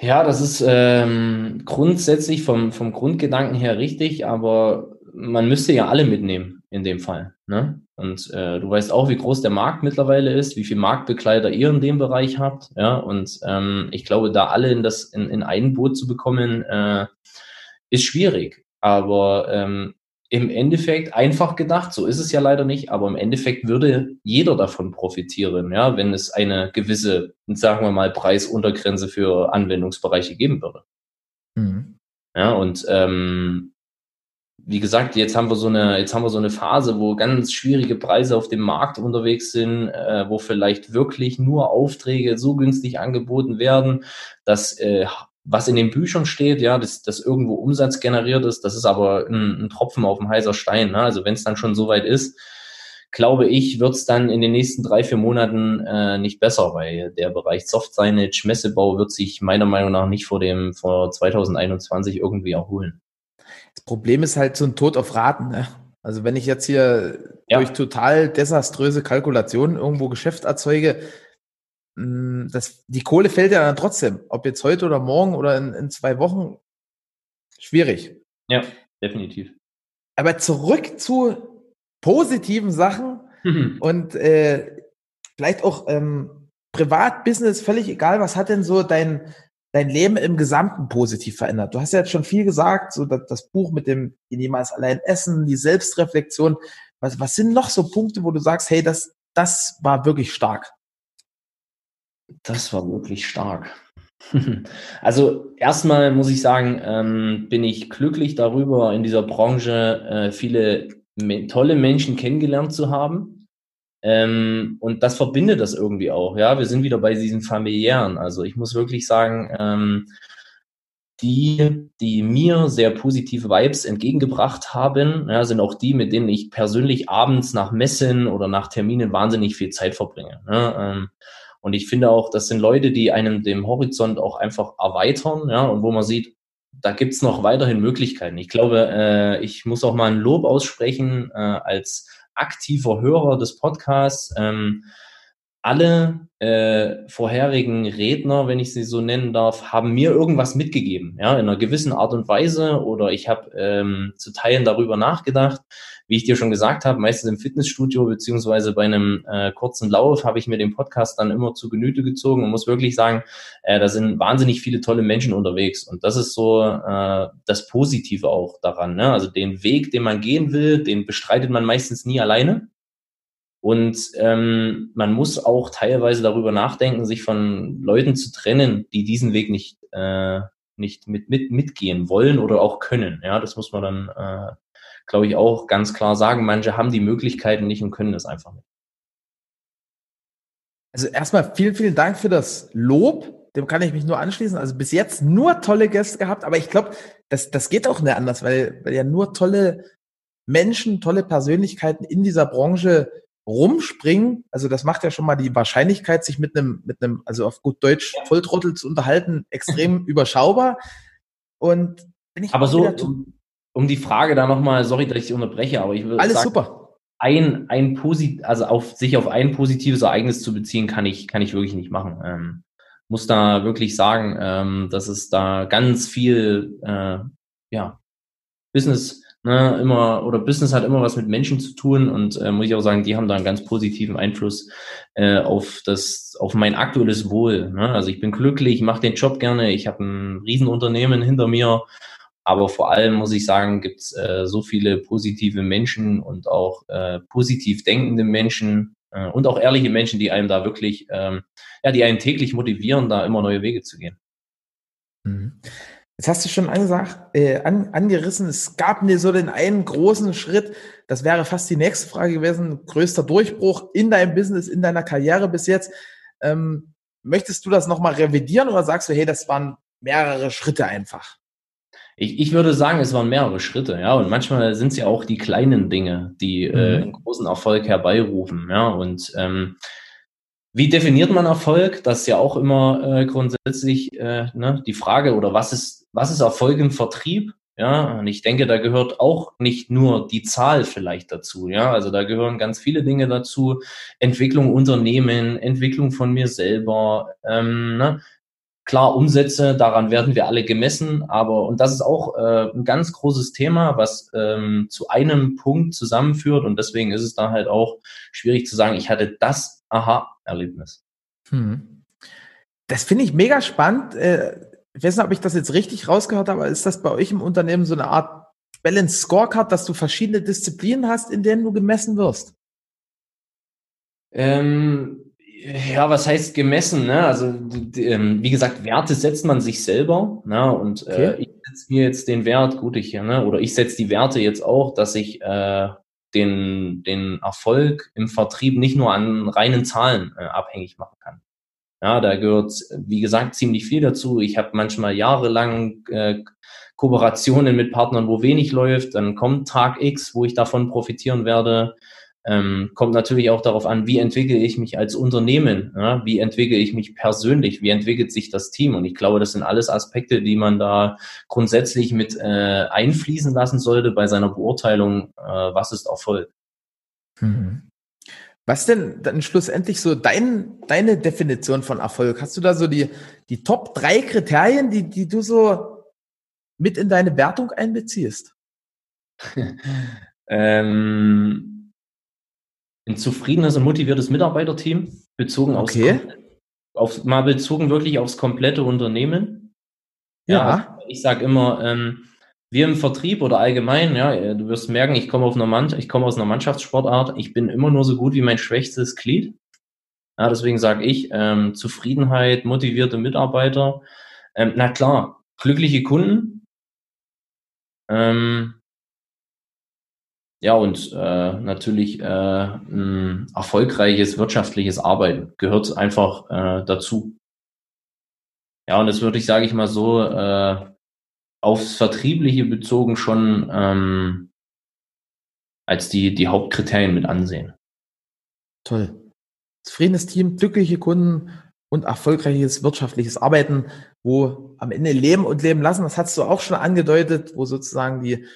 Ja, das ist ähm, grundsätzlich vom, vom Grundgedanken her richtig, aber man müsste ja alle mitnehmen in dem Fall. Ne? Und äh, du weißt auch, wie groß der Markt mittlerweile ist, wie viel Marktbegleiter ihr in dem Bereich habt. Ja, und ähm, ich glaube, da alle in das in, in ein Boot zu bekommen, äh, ist schwierig. Aber ähm, im Endeffekt einfach gedacht, so ist es ja leider nicht, aber im Endeffekt würde jeder davon profitieren, ja, wenn es eine gewisse, sagen wir mal, Preisuntergrenze für Anwendungsbereiche geben würde. Mhm. Ja, und ähm, wie gesagt, jetzt haben wir so eine, jetzt haben wir so eine Phase, wo ganz schwierige Preise auf dem Markt unterwegs sind, äh, wo vielleicht wirklich nur Aufträge so günstig angeboten werden, dass äh, was in den Büchern steht, ja, dass, dass irgendwo Umsatz generiert ist, das ist aber ein, ein Tropfen auf dem heißer Stein. Ne? Also wenn es dann schon so weit ist, glaube ich, wird es dann in den nächsten drei, vier Monaten äh, nicht besser, weil der Bereich Soft Signage, Messebau wird sich meiner Meinung nach nicht vor dem vor 2021 irgendwie erholen. Das Problem ist halt so ein Tod auf Raten. Ne? Also wenn ich jetzt hier ja. durch total desaströse Kalkulationen irgendwo Geschäft erzeuge, mm, das, die Kohle fällt ja dann trotzdem. Ob jetzt heute oder morgen oder in, in zwei Wochen, schwierig. Ja, definitiv. Aber zurück zu positiven Sachen mhm. und äh, vielleicht auch ähm, Privat, Business, völlig egal, was hat denn so dein, dein Leben im Gesamten positiv verändert? Du hast ja jetzt schon viel gesagt, so das, Buch mit dem niemals allein essen, die Selbstreflexion. Was, was sind noch so Punkte, wo du sagst, hey, das, das war wirklich stark? Das war wirklich stark. Also erstmal muss ich sagen, ähm, bin ich glücklich darüber, in dieser Branche äh, viele tolle Menschen kennengelernt zu haben. Ähm, und das verbindet das irgendwie auch. Ja, wir sind wieder bei diesen familiären. Also ich muss wirklich sagen, ähm, die, die mir sehr positive Vibes entgegengebracht haben, ja, sind auch die, mit denen ich persönlich abends nach Messen oder nach Terminen wahnsinnig viel Zeit verbringe. Ja, ähm, und ich finde auch, das sind Leute, die einem den Horizont auch einfach erweitern, ja, und wo man sieht, da gibt's noch weiterhin Möglichkeiten. Ich glaube, äh, ich muss auch mal ein Lob aussprechen äh, als aktiver Hörer des Podcasts. Ähm, alle äh, vorherigen Redner, wenn ich sie so nennen darf, haben mir irgendwas mitgegeben, ja, in einer gewissen Art und Weise oder ich habe ähm, zu Teilen darüber nachgedacht. Wie ich dir schon gesagt habe, meistens im Fitnessstudio beziehungsweise bei einem äh, kurzen Lauf habe ich mir den Podcast dann immer zu Genüte gezogen und muss wirklich sagen, äh, da sind wahnsinnig viele tolle Menschen unterwegs und das ist so äh, das Positive auch daran. Ne? Also den Weg, den man gehen will, den bestreitet man meistens nie alleine und ähm, man muss auch teilweise darüber nachdenken, sich von Leuten zu trennen, die diesen Weg nicht, äh, nicht mit, mit, mitgehen wollen oder auch können. Ja, das muss man dann, äh, glaube ich, auch ganz klar sagen. Manche haben die Möglichkeiten nicht und können das einfach nicht. Also erstmal vielen, vielen Dank für das Lob. Dem kann ich mich nur anschließen. Also bis jetzt nur tolle Gäste gehabt, aber ich glaube, das, das geht auch nicht anders, weil, weil ja nur tolle Menschen, tolle Persönlichkeiten in dieser Branche rumspringen, also das macht ja schon mal die Wahrscheinlichkeit, sich mit einem, mit einem, also auf gut Deutsch Volltrottel zu unterhalten, extrem überschaubar. Und wenn ich aber so, um, um, die Frage da nochmal, sorry, dass ich Sie unterbreche, aber ich würde Alles sagen, super. Ein, ein posit also auf sich auf ein positives Ereignis zu beziehen, kann ich, kann ich wirklich nicht machen. Ähm, muss da wirklich sagen, ähm, dass es da ganz viel, äh, ja, Business ne, immer oder Business hat immer was mit Menschen zu tun und äh, muss ich auch sagen, die haben da einen ganz positiven Einfluss äh, auf das, auf mein aktuelles Wohl. Ne? Also ich bin glücklich, mache den Job gerne, ich habe ein Riesenunternehmen hinter mir, aber vor allem muss ich sagen, gibt's äh, so viele positive Menschen und auch äh, positiv denkende Menschen äh, und auch ehrliche Menschen, die einem da wirklich, ähm, ja, die einen täglich motivieren, da immer neue Wege zu gehen. Mhm. Jetzt hast du schon angesagt, äh, an, angerissen, es gab mir so den einen großen Schritt, das wäre fast die nächste Frage gewesen, größter Durchbruch in deinem Business, in deiner Karriere bis jetzt. Ähm, möchtest du das nochmal revidieren oder sagst du, hey, das waren mehrere Schritte einfach? Ich, ich würde sagen, es waren mehrere Schritte, ja. Und manchmal sind es ja auch die kleinen Dinge, die äh, mhm. äh, einen großen Erfolg herbeirufen, ja. Und ähm, wie definiert man Erfolg? Das ist ja auch immer äh, grundsätzlich äh, ne, die Frage, oder was ist, was ist Erfolg im Vertrieb? Ja, und ich denke, da gehört auch nicht nur die Zahl vielleicht dazu. Ja, also da gehören ganz viele Dinge dazu. Entwicklung Unternehmen, Entwicklung von mir selber, ähm, ne? Klar, Umsätze, daran werden wir alle gemessen, aber, und das ist auch äh, ein ganz großes Thema, was ähm, zu einem Punkt zusammenführt und deswegen ist es da halt auch schwierig zu sagen, ich hatte das Aha-Erlebnis. Hm. Das finde ich mega spannend. Äh, ich weiß nicht, ob ich das jetzt richtig rausgehört habe, aber ist das bei euch im Unternehmen so eine Art Balance Scorecard, dass du verschiedene Disziplinen hast, in denen du gemessen wirst? Ähm, ja, was heißt gemessen? Ne? Also ähm, wie gesagt, Werte setzt man sich selber. Ne? Und äh, okay. äh, ich setze mir jetzt den Wert, gut, ich ne? oder ich setze die Werte jetzt auch, dass ich äh, den, den Erfolg im Vertrieb nicht nur an reinen Zahlen äh, abhängig machen kann. Ja, da gehört, wie gesagt, ziemlich viel dazu. Ich habe manchmal jahrelang äh, Kooperationen mit Partnern, wo wenig läuft. Dann kommt Tag X, wo ich davon profitieren werde. Ähm, kommt natürlich auch darauf an, wie entwickle ich mich als Unternehmen, ja? wie entwickle ich mich persönlich, wie entwickelt sich das Team. Und ich glaube, das sind alles Aspekte, die man da grundsätzlich mit äh, einfließen lassen sollte bei seiner Beurteilung, äh, was ist Erfolg. Mhm. Was denn dann schlussendlich so dein, deine Definition von Erfolg? Hast du da so die, die Top drei Kriterien, die, die du so mit in deine Wertung einbeziehst? ähm, ein zufriedenes und motiviertes Mitarbeiterteam, bezogen okay. aufs, auf, mal bezogen wirklich aufs komplette Unternehmen. Ja. ja ich sage immer, ähm, wir im Vertrieb oder allgemein, ja, äh, du wirst merken, ich komme auf einer Mann, ich komme aus einer Mannschaftssportart, ich bin immer nur so gut wie mein schwächstes Glied. Ja, deswegen sage ich, ähm, Zufriedenheit, motivierte Mitarbeiter. Ähm, na klar, glückliche Kunden. Ähm, ja, und äh, natürlich äh, ein erfolgreiches wirtschaftliches Arbeiten gehört einfach äh, dazu. Ja, und das würde ich, sage ich mal so, äh, aufs Vertriebliche bezogen schon ähm, als die, die Hauptkriterien mit ansehen. Toll. Zufriedenes Team, glückliche Kunden und erfolgreiches wirtschaftliches Arbeiten, wo am Ende Leben und Leben lassen, das hast du auch schon angedeutet, wo sozusagen die,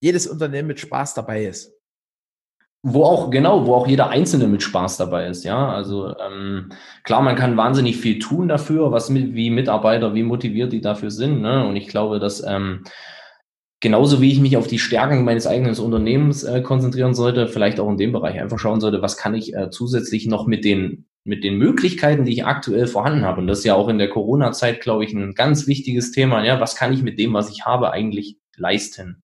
jedes Unternehmen mit Spaß dabei ist wo auch, genau, wo auch jeder Einzelne mit Spaß dabei ist, ja. Also ähm, klar, man kann wahnsinnig viel tun dafür, was mit, wie Mitarbeiter, wie motiviert die dafür sind. Ne? Und ich glaube, dass ähm, genauso wie ich mich auf die Stärken meines eigenen Unternehmens äh, konzentrieren sollte, vielleicht auch in dem Bereich einfach schauen sollte, was kann ich äh, zusätzlich noch mit den mit den Möglichkeiten, die ich aktuell vorhanden habe. Und das ist ja auch in der Corona-Zeit, glaube ich, ein ganz wichtiges Thema. Ja, was kann ich mit dem, was ich habe, eigentlich leisten?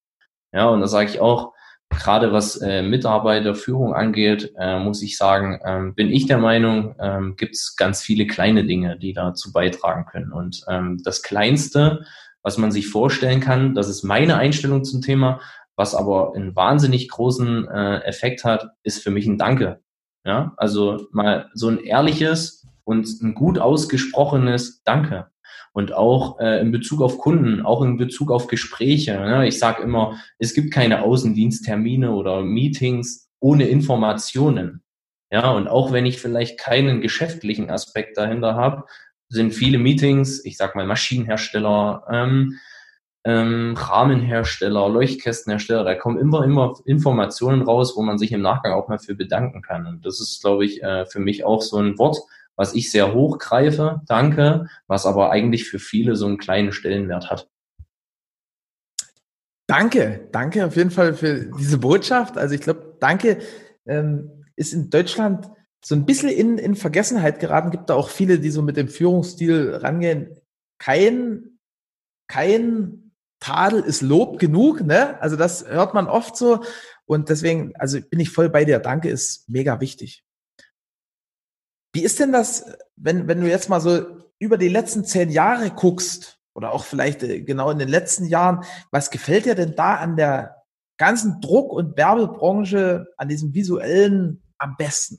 Ja, und da sage ich auch, gerade was äh, Mitarbeiterführung angeht, äh, muss ich sagen, ähm, bin ich der Meinung, ähm, gibt es ganz viele kleine Dinge, die dazu beitragen können. Und ähm, das Kleinste, was man sich vorstellen kann, das ist meine Einstellung zum Thema, was aber einen wahnsinnig großen äh, Effekt hat, ist für mich ein Danke. Ja, also mal so ein ehrliches und ein gut ausgesprochenes Danke und auch äh, in Bezug auf Kunden, auch in Bezug auf Gespräche. Ne? Ich sage immer, es gibt keine Außendiensttermine oder Meetings ohne Informationen. Ja, und auch wenn ich vielleicht keinen geschäftlichen Aspekt dahinter habe, sind viele Meetings, ich sag mal Maschinenhersteller, ähm, ähm, Rahmenhersteller, Leuchtkästenhersteller, da kommen immer, immer Informationen raus, wo man sich im Nachgang auch mal für bedanken kann. Und das ist, glaube ich, äh, für mich auch so ein Wort, was ich sehr hoch greife, danke, was aber eigentlich für viele so einen kleinen Stellenwert hat. Danke, danke auf jeden Fall für diese Botschaft. Also ich glaube, danke ähm, ist in Deutschland so ein bisschen in, in Vergessenheit geraten. Gibt da auch viele, die so mit dem Führungsstil rangehen. Kein, kein Tadel ist Lob genug, ne? Also das hört man oft so. Und deswegen, also bin ich voll bei dir. Danke ist mega wichtig. Wie ist denn das, wenn, wenn du jetzt mal so über die letzten zehn Jahre guckst oder auch vielleicht äh, genau in den letzten Jahren, was gefällt dir denn da an der ganzen Druck- und Werbebranche, an diesem visuellen am besten?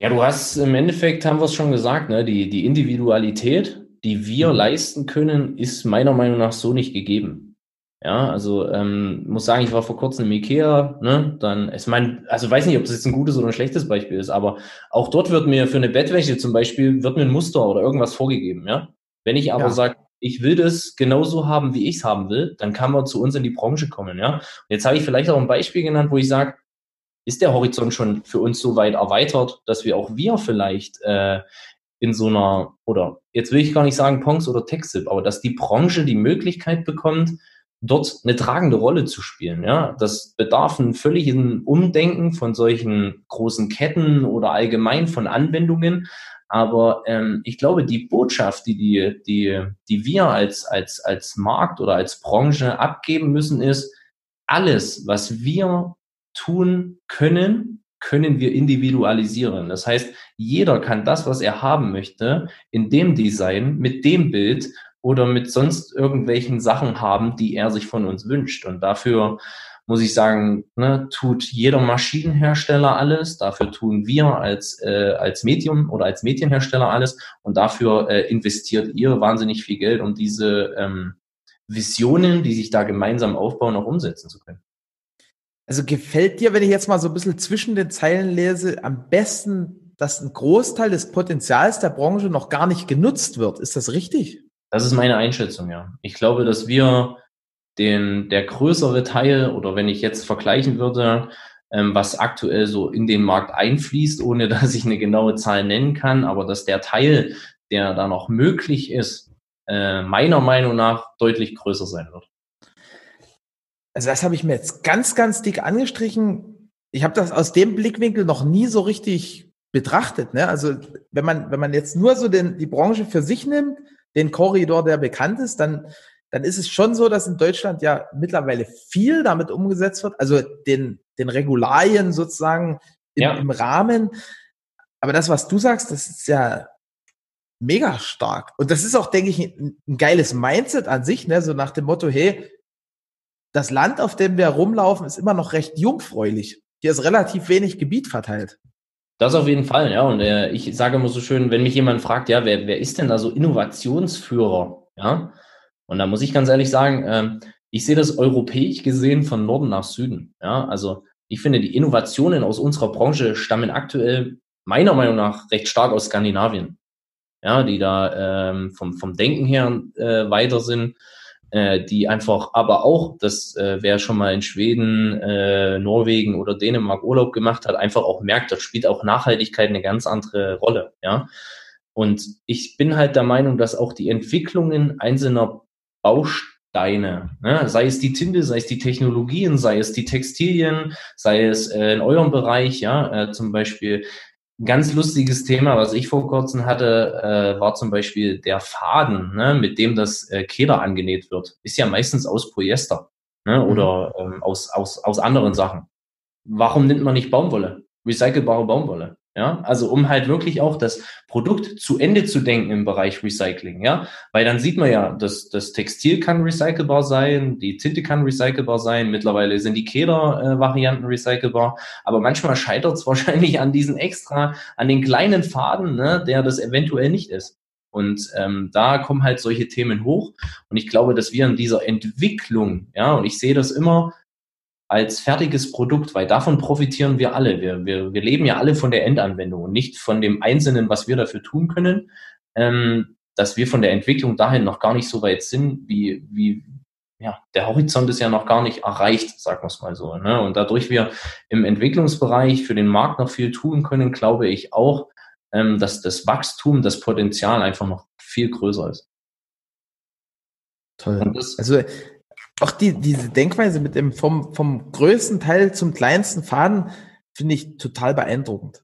Ja, du hast im Endeffekt, haben wir es schon gesagt, ne, die, die Individualität, die wir mhm. leisten können, ist meiner Meinung nach so nicht gegeben. Ja, also ähm, muss sagen, ich war vor kurzem im Ikea, ne, dann, ich meine, also weiß nicht, ob das jetzt ein gutes oder ein schlechtes Beispiel ist, aber auch dort wird mir für eine Bettwäsche zum Beispiel, wird mir ein Muster oder irgendwas vorgegeben, ja. Wenn ich aber ja. sage, ich will das genauso haben, wie ich es haben will, dann kann man zu uns in die Branche kommen, ja. Und jetzt habe ich vielleicht auch ein Beispiel genannt, wo ich sage, ist der Horizont schon für uns so weit erweitert, dass wir auch wir vielleicht äh, in so einer, oder jetzt will ich gar nicht sagen Pongs oder Textip, aber dass die Branche die Möglichkeit bekommt, dort eine tragende Rolle zu spielen. Ja, das bedarf einen völligen Umdenken von solchen großen Ketten oder allgemein von Anwendungen. Aber ähm, ich glaube, die Botschaft, die, die, die, die wir als, als, als Markt oder als Branche abgeben müssen, ist, alles, was wir tun können, können wir individualisieren. Das heißt, jeder kann das, was er haben möchte, in dem Design, mit dem Bild oder mit sonst irgendwelchen Sachen haben, die er sich von uns wünscht. Und dafür muss ich sagen, ne, tut jeder Maschinenhersteller alles, dafür tun wir als, äh, als Medium oder als Medienhersteller alles und dafür äh, investiert ihr wahnsinnig viel Geld, um diese ähm, Visionen, die sich da gemeinsam aufbauen, auch umsetzen zu können. Also gefällt dir, wenn ich jetzt mal so ein bisschen zwischen den Zeilen lese, am besten, dass ein Großteil des Potenzials der Branche noch gar nicht genutzt wird. Ist das richtig? Das ist meine Einschätzung, ja. Ich glaube, dass wir den, der größere Teil oder wenn ich jetzt vergleichen würde, ähm, was aktuell so in den Markt einfließt, ohne dass ich eine genaue Zahl nennen kann, aber dass der Teil, der da noch möglich ist, äh, meiner Meinung nach deutlich größer sein wird. Also das habe ich mir jetzt ganz, ganz dick angestrichen. Ich habe das aus dem Blickwinkel noch nie so richtig betrachtet. Ne? Also wenn man, wenn man jetzt nur so den, die Branche für sich nimmt, den Korridor, der bekannt ist, dann, dann ist es schon so, dass in Deutschland ja mittlerweile viel damit umgesetzt wird. Also den, den Regularien sozusagen im, ja. im Rahmen. Aber das, was du sagst, das ist ja mega stark. Und das ist auch, denke ich, ein, ein geiles Mindset an sich, ne? so nach dem Motto, hey, das Land, auf dem wir rumlaufen, ist immer noch recht jungfräulich. Hier ist relativ wenig Gebiet verteilt. Das auf jeden Fall, ja. Und äh, ich sage immer so schön, wenn mich jemand fragt, ja, wer, wer ist denn da so Innovationsführer? Ja. Und da muss ich ganz ehrlich sagen, äh, ich sehe das europäisch gesehen von Norden nach Süden. Ja, also ich finde, die Innovationen aus unserer Branche stammen aktuell meiner Meinung nach recht stark aus Skandinavien. Ja, die da ähm, vom, vom Denken her äh, weiter sind äh, die einfach aber auch, das äh, wer schon mal in Schweden, äh, Norwegen oder Dänemark Urlaub gemacht hat, einfach auch merkt, da spielt auch Nachhaltigkeit eine ganz andere Rolle, ja. Und ich bin halt der Meinung, dass auch die Entwicklungen einzelner Bausteine, ne, sei es die Tinte, sei es die Technologien, sei es die Textilien, sei es äh, in eurem Bereich, ja, äh, zum Beispiel ein ganz lustiges Thema, was ich vor kurzem hatte, äh, war zum Beispiel der Faden, ne, mit dem das äh, Keder angenäht wird. Ist ja meistens aus Polyester ne, mhm. oder ähm, aus, aus, aus anderen Sachen. Warum nimmt man nicht Baumwolle? Recycelbare Baumwolle. Ja, also um halt wirklich auch das Produkt zu Ende zu denken im Bereich Recycling, ja, weil dann sieht man ja, dass das Textil kann recycelbar sein, die Tinte kann recycelbar sein, mittlerweile sind die Keder-Varianten recycelbar, aber manchmal scheitert es wahrscheinlich an diesen extra, an den kleinen Faden, ne, der das eventuell nicht ist. Und ähm, da kommen halt solche Themen hoch. Und ich glaube, dass wir in dieser Entwicklung, ja, und ich sehe das immer, als fertiges Produkt, weil davon profitieren wir alle. Wir, wir, wir leben ja alle von der Endanwendung und nicht von dem Einzelnen, was wir dafür tun können, ähm, dass wir von der Entwicklung dahin noch gar nicht so weit sind, wie, wie ja, der Horizont ist ja noch gar nicht erreicht, sagen wir es mal so. Ne? Und dadurch wir im Entwicklungsbereich für den Markt noch viel tun können, glaube ich auch, ähm, dass das Wachstum, das Potenzial einfach noch viel größer ist. Toll. also auch die, diese Denkweise mit dem vom, vom größten Teil zum kleinsten Faden finde ich total beeindruckend.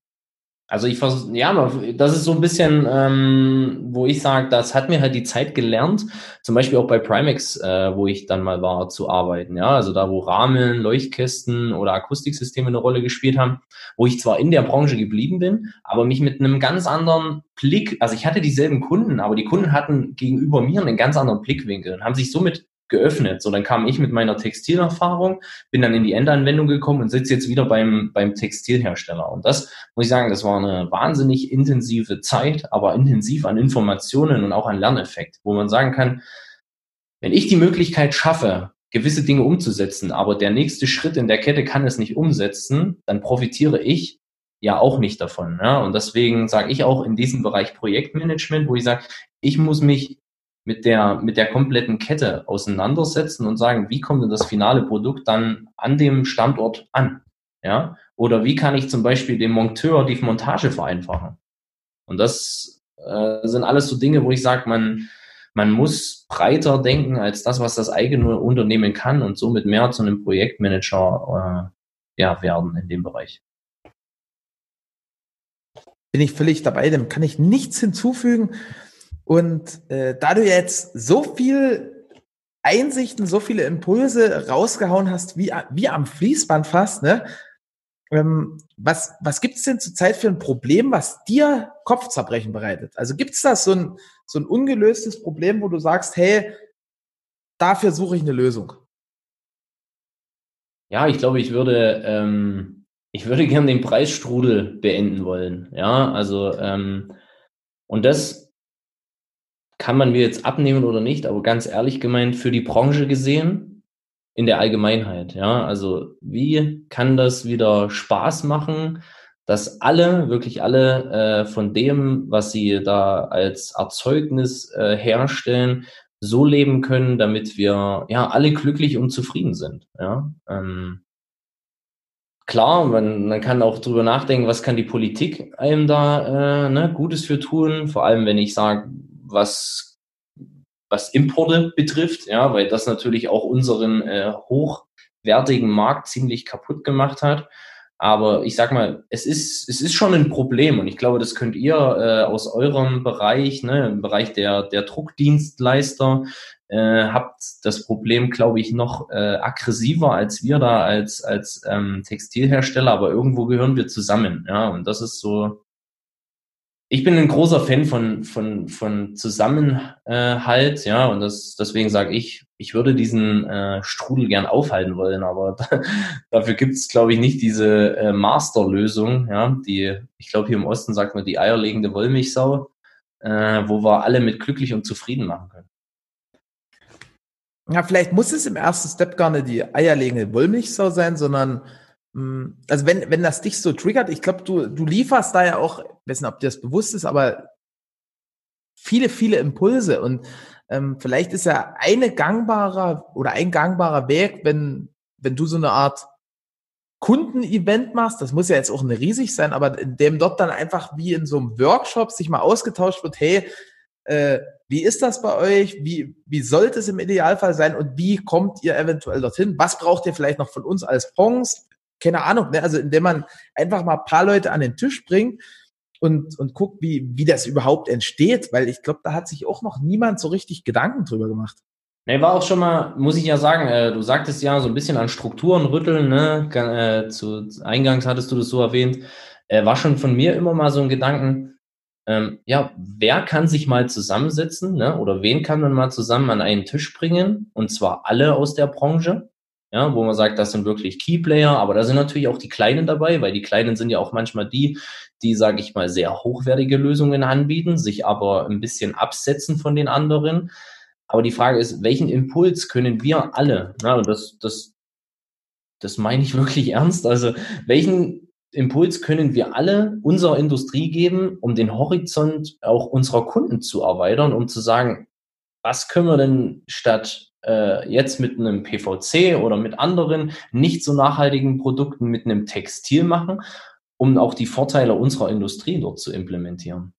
Also ich versuche, ja, das ist so ein bisschen, ähm, wo ich sage, das hat mir halt die Zeit gelernt, zum Beispiel auch bei Primex, äh, wo ich dann mal war, zu arbeiten. Ja, also da, wo Rahmen, Leuchtkästen oder Akustiksysteme eine Rolle gespielt haben, wo ich zwar in der Branche geblieben bin, aber mich mit einem ganz anderen Blick, also ich hatte dieselben Kunden, aber die Kunden hatten gegenüber mir einen ganz anderen Blickwinkel und haben sich somit geöffnet. So, dann kam ich mit meiner Textilerfahrung, bin dann in die Endanwendung gekommen und sitze jetzt wieder beim, beim Textilhersteller. Und das muss ich sagen, das war eine wahnsinnig intensive Zeit, aber intensiv an Informationen und auch an Lerneffekt, wo man sagen kann, wenn ich die Möglichkeit schaffe, gewisse Dinge umzusetzen, aber der nächste Schritt in der Kette kann es nicht umsetzen, dann profitiere ich ja auch nicht davon. Ja? Und deswegen sage ich auch in diesem Bereich Projektmanagement, wo ich sage, ich muss mich mit der, mit der kompletten Kette auseinandersetzen und sagen, wie kommt denn das finale Produkt dann an dem Standort an? Ja? Oder wie kann ich zum Beispiel dem Monteur die Montage vereinfachen? Und das äh, sind alles so Dinge, wo ich sage, man, man muss breiter denken als das, was das eigene Unternehmen kann und somit mehr zu einem Projektmanager äh, ja, werden in dem Bereich. Bin ich völlig dabei, dem kann ich nichts hinzufügen. Und äh, da du jetzt so viel Einsichten, so viele Impulse rausgehauen hast, wie, wie am Fließband fast, ne? Ähm, was was gibt es denn zurzeit für ein Problem, was dir Kopfzerbrechen bereitet? Also gibt es da so ein, so ein ungelöstes Problem, wo du sagst, hey, dafür suche ich eine Lösung? Ja, ich glaube, ich würde, ähm, ich würde gern den Preisstrudel beenden wollen. Ja, also ähm, und das kann man mir jetzt abnehmen oder nicht, aber ganz ehrlich gemeint, für die Branche gesehen, in der Allgemeinheit. Ja, also wie kann das wieder Spaß machen, dass alle, wirklich alle äh, von dem, was sie da als Erzeugnis äh, herstellen, so leben können, damit wir ja alle glücklich und zufrieden sind. Ja, ähm, klar, man, man kann auch drüber nachdenken, was kann die Politik einem da äh, ne, Gutes für tun. Vor allem, wenn ich sage, was was Importe betrifft, ja, weil das natürlich auch unseren äh, hochwertigen Markt ziemlich kaputt gemacht hat. Aber ich sag mal, es ist, es ist schon ein Problem und ich glaube, das könnt ihr äh, aus eurem Bereich, ne, im Bereich der, der Druckdienstleister, äh, habt das Problem, glaube ich, noch äh, aggressiver als wir da als, als ähm, Textilhersteller, aber irgendwo gehören wir zusammen. Ja, und das ist so, ich bin ein großer Fan von, von, von Zusammenhalt, ja, und das, deswegen sage ich, ich würde diesen äh, Strudel gern aufhalten wollen, aber da, dafür gibt es, glaube ich, nicht diese äh, Masterlösung, ja, die, ich glaube, hier im Osten sagt man die eierlegende Wollmilchsau, äh, wo wir alle mit glücklich und zufrieden machen können. Ja, vielleicht muss es im ersten Step gar nicht die eierlegende Wollmilchsau sein, sondern also wenn, wenn das dich so triggert, ich glaube, du, du lieferst da ja auch, wissen, ob dir das bewusst ist, aber viele, viele Impulse und ähm, vielleicht ist ja eine gangbarer oder ein gangbarer Weg, wenn, wenn du so eine Art Kundenevent machst, das muss ja jetzt auch eine riesig sein, aber in dem dort dann einfach wie in so einem Workshop sich mal ausgetauscht wird, hey, äh, wie ist das bei euch? Wie, wie sollte es im Idealfall sein? Und wie kommt ihr eventuell dorthin? Was braucht ihr vielleicht noch von uns als Pongs? Keine Ahnung, ne? also indem man einfach mal ein paar Leute an den Tisch bringt und, und guckt, wie, wie das überhaupt entsteht, weil ich glaube, da hat sich auch noch niemand so richtig Gedanken drüber gemacht. Nee, war auch schon mal, muss ich ja sagen, äh, du sagtest ja so ein bisschen an Strukturen rütteln, ne? Äh, zu Eingangs hattest du das so erwähnt. Äh, war schon von mir immer mal so ein Gedanken, ähm, ja, wer kann sich mal zusammensetzen, ne? Oder wen kann man mal zusammen an einen Tisch bringen? Und zwar alle aus der Branche ja, wo man sagt, das sind wirklich Keyplayer, aber da sind natürlich auch die Kleinen dabei, weil die Kleinen sind ja auch manchmal die, die, sage ich mal, sehr hochwertige Lösungen anbieten, sich aber ein bisschen absetzen von den anderen. Aber die Frage ist, welchen Impuls können wir alle, na, und das, das, das meine ich wirklich ernst, also welchen Impuls können wir alle unserer Industrie geben, um den Horizont auch unserer Kunden zu erweitern, um zu sagen, was können wir denn statt äh, jetzt mit einem PVC oder mit anderen nicht so nachhaltigen Produkten mit einem Textil machen, um auch die Vorteile unserer Industrie dort zu implementieren.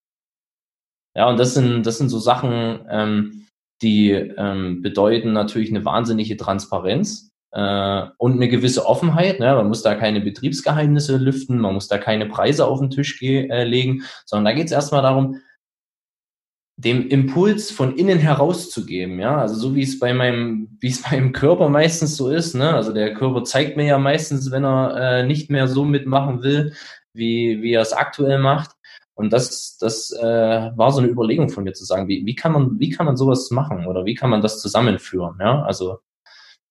Ja, und das sind, das sind so Sachen, ähm, die ähm, bedeuten natürlich eine wahnsinnige Transparenz äh, und eine gewisse Offenheit. Ne? Man muss da keine Betriebsgeheimnisse lüften, man muss da keine Preise auf den Tisch äh, legen, sondern da geht es erstmal darum, dem Impuls von innen herauszugeben, ja, also so wie es bei meinem, wie es beim Körper meistens so ist, ne, also der Körper zeigt mir ja meistens, wenn er äh, nicht mehr so mitmachen will, wie, wie er es aktuell macht. Und das, das äh, war so eine Überlegung von mir zu sagen, wie, wie kann man, wie kann man sowas machen oder wie kann man das zusammenführen, ja, also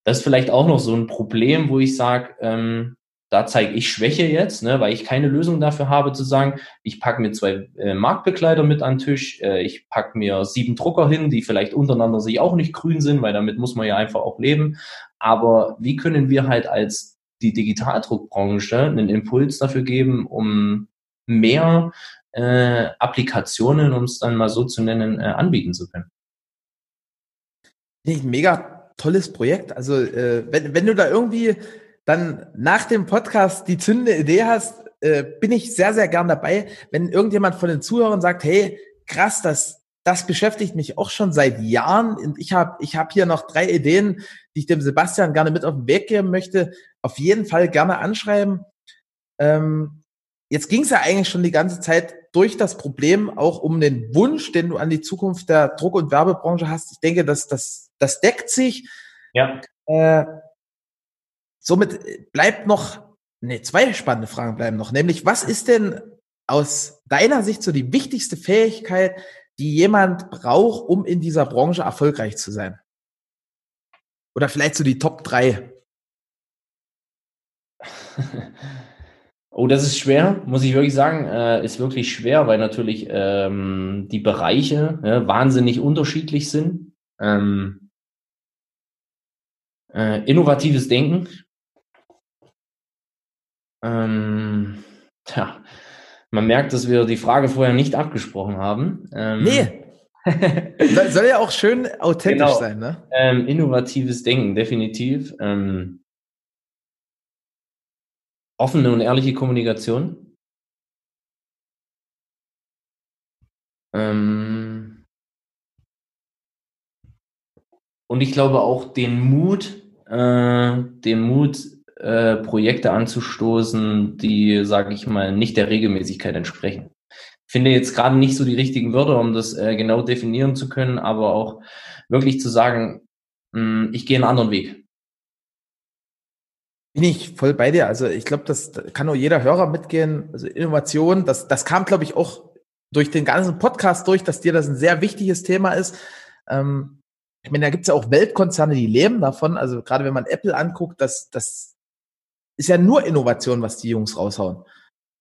das ist vielleicht auch noch so ein Problem, wo ich sage, ähm, da zeige ich Schwäche jetzt, ne, weil ich keine Lösung dafür habe, zu sagen, ich packe mir zwei äh, Marktbegleiter mit an den Tisch, äh, ich packe mir sieben Drucker hin, die vielleicht untereinander sich auch nicht grün sind, weil damit muss man ja einfach auch leben. Aber wie können wir halt als die Digitaldruckbranche einen Impuls dafür geben, um mehr äh, Applikationen, um es dann mal so zu nennen, äh, anbieten zu können? Mega tolles Projekt. Also äh, wenn, wenn du da irgendwie dann nach dem Podcast die zündende Idee hast, äh, bin ich sehr, sehr gern dabei. Wenn irgendjemand von den Zuhörern sagt, hey, krass, das, das beschäftigt mich auch schon seit Jahren und ich habe ich hab hier noch drei Ideen, die ich dem Sebastian gerne mit auf den Weg geben möchte, auf jeden Fall gerne anschreiben. Ähm, jetzt ging es ja eigentlich schon die ganze Zeit durch das Problem auch um den Wunsch, den du an die Zukunft der Druck- und Werbebranche hast. Ich denke, dass das, das deckt sich. Ja. Äh, Somit bleibt noch, ne, zwei spannende Fragen bleiben noch, nämlich was ist denn aus deiner Sicht so die wichtigste Fähigkeit, die jemand braucht, um in dieser Branche erfolgreich zu sein? Oder vielleicht so die Top drei? Oh, das ist schwer, muss ich wirklich sagen, äh, ist wirklich schwer, weil natürlich ähm, die Bereiche äh, wahnsinnig unterschiedlich sind. Ähm, Äh, innovatives Denken. Ähm, tja, man merkt, dass wir die Frage vorher nicht abgesprochen haben. Ähm, nee. soll ja auch schön authentisch genau. sein, ne? Ähm, innovatives Denken, definitiv. Ähm, offene und ehrliche Kommunikation. Ähm, und ich glaube auch den Mut, äh, den Mut, äh, Projekte anzustoßen, die, sage ich mal, nicht der Regelmäßigkeit entsprechen. Finde jetzt gerade nicht so die richtigen Wörter, um das äh, genau definieren zu können, aber auch wirklich zu sagen, mh, hm, ich gehe einen anderen Weg. Bin ich voll bei dir. Also ich glaube, das kann auch jeder Hörer mitgehen. Also Innovation, das, das kam, glaube ich, auch durch den ganzen Podcast durch, dass dir das ein sehr wichtiges Thema ist. Ähm, ich meine, da gibt es ja auch Weltkonzerne, die leben davon. Also gerade wenn man Apple anguckt, das, das ist ja nur Innovation, was die Jungs raushauen.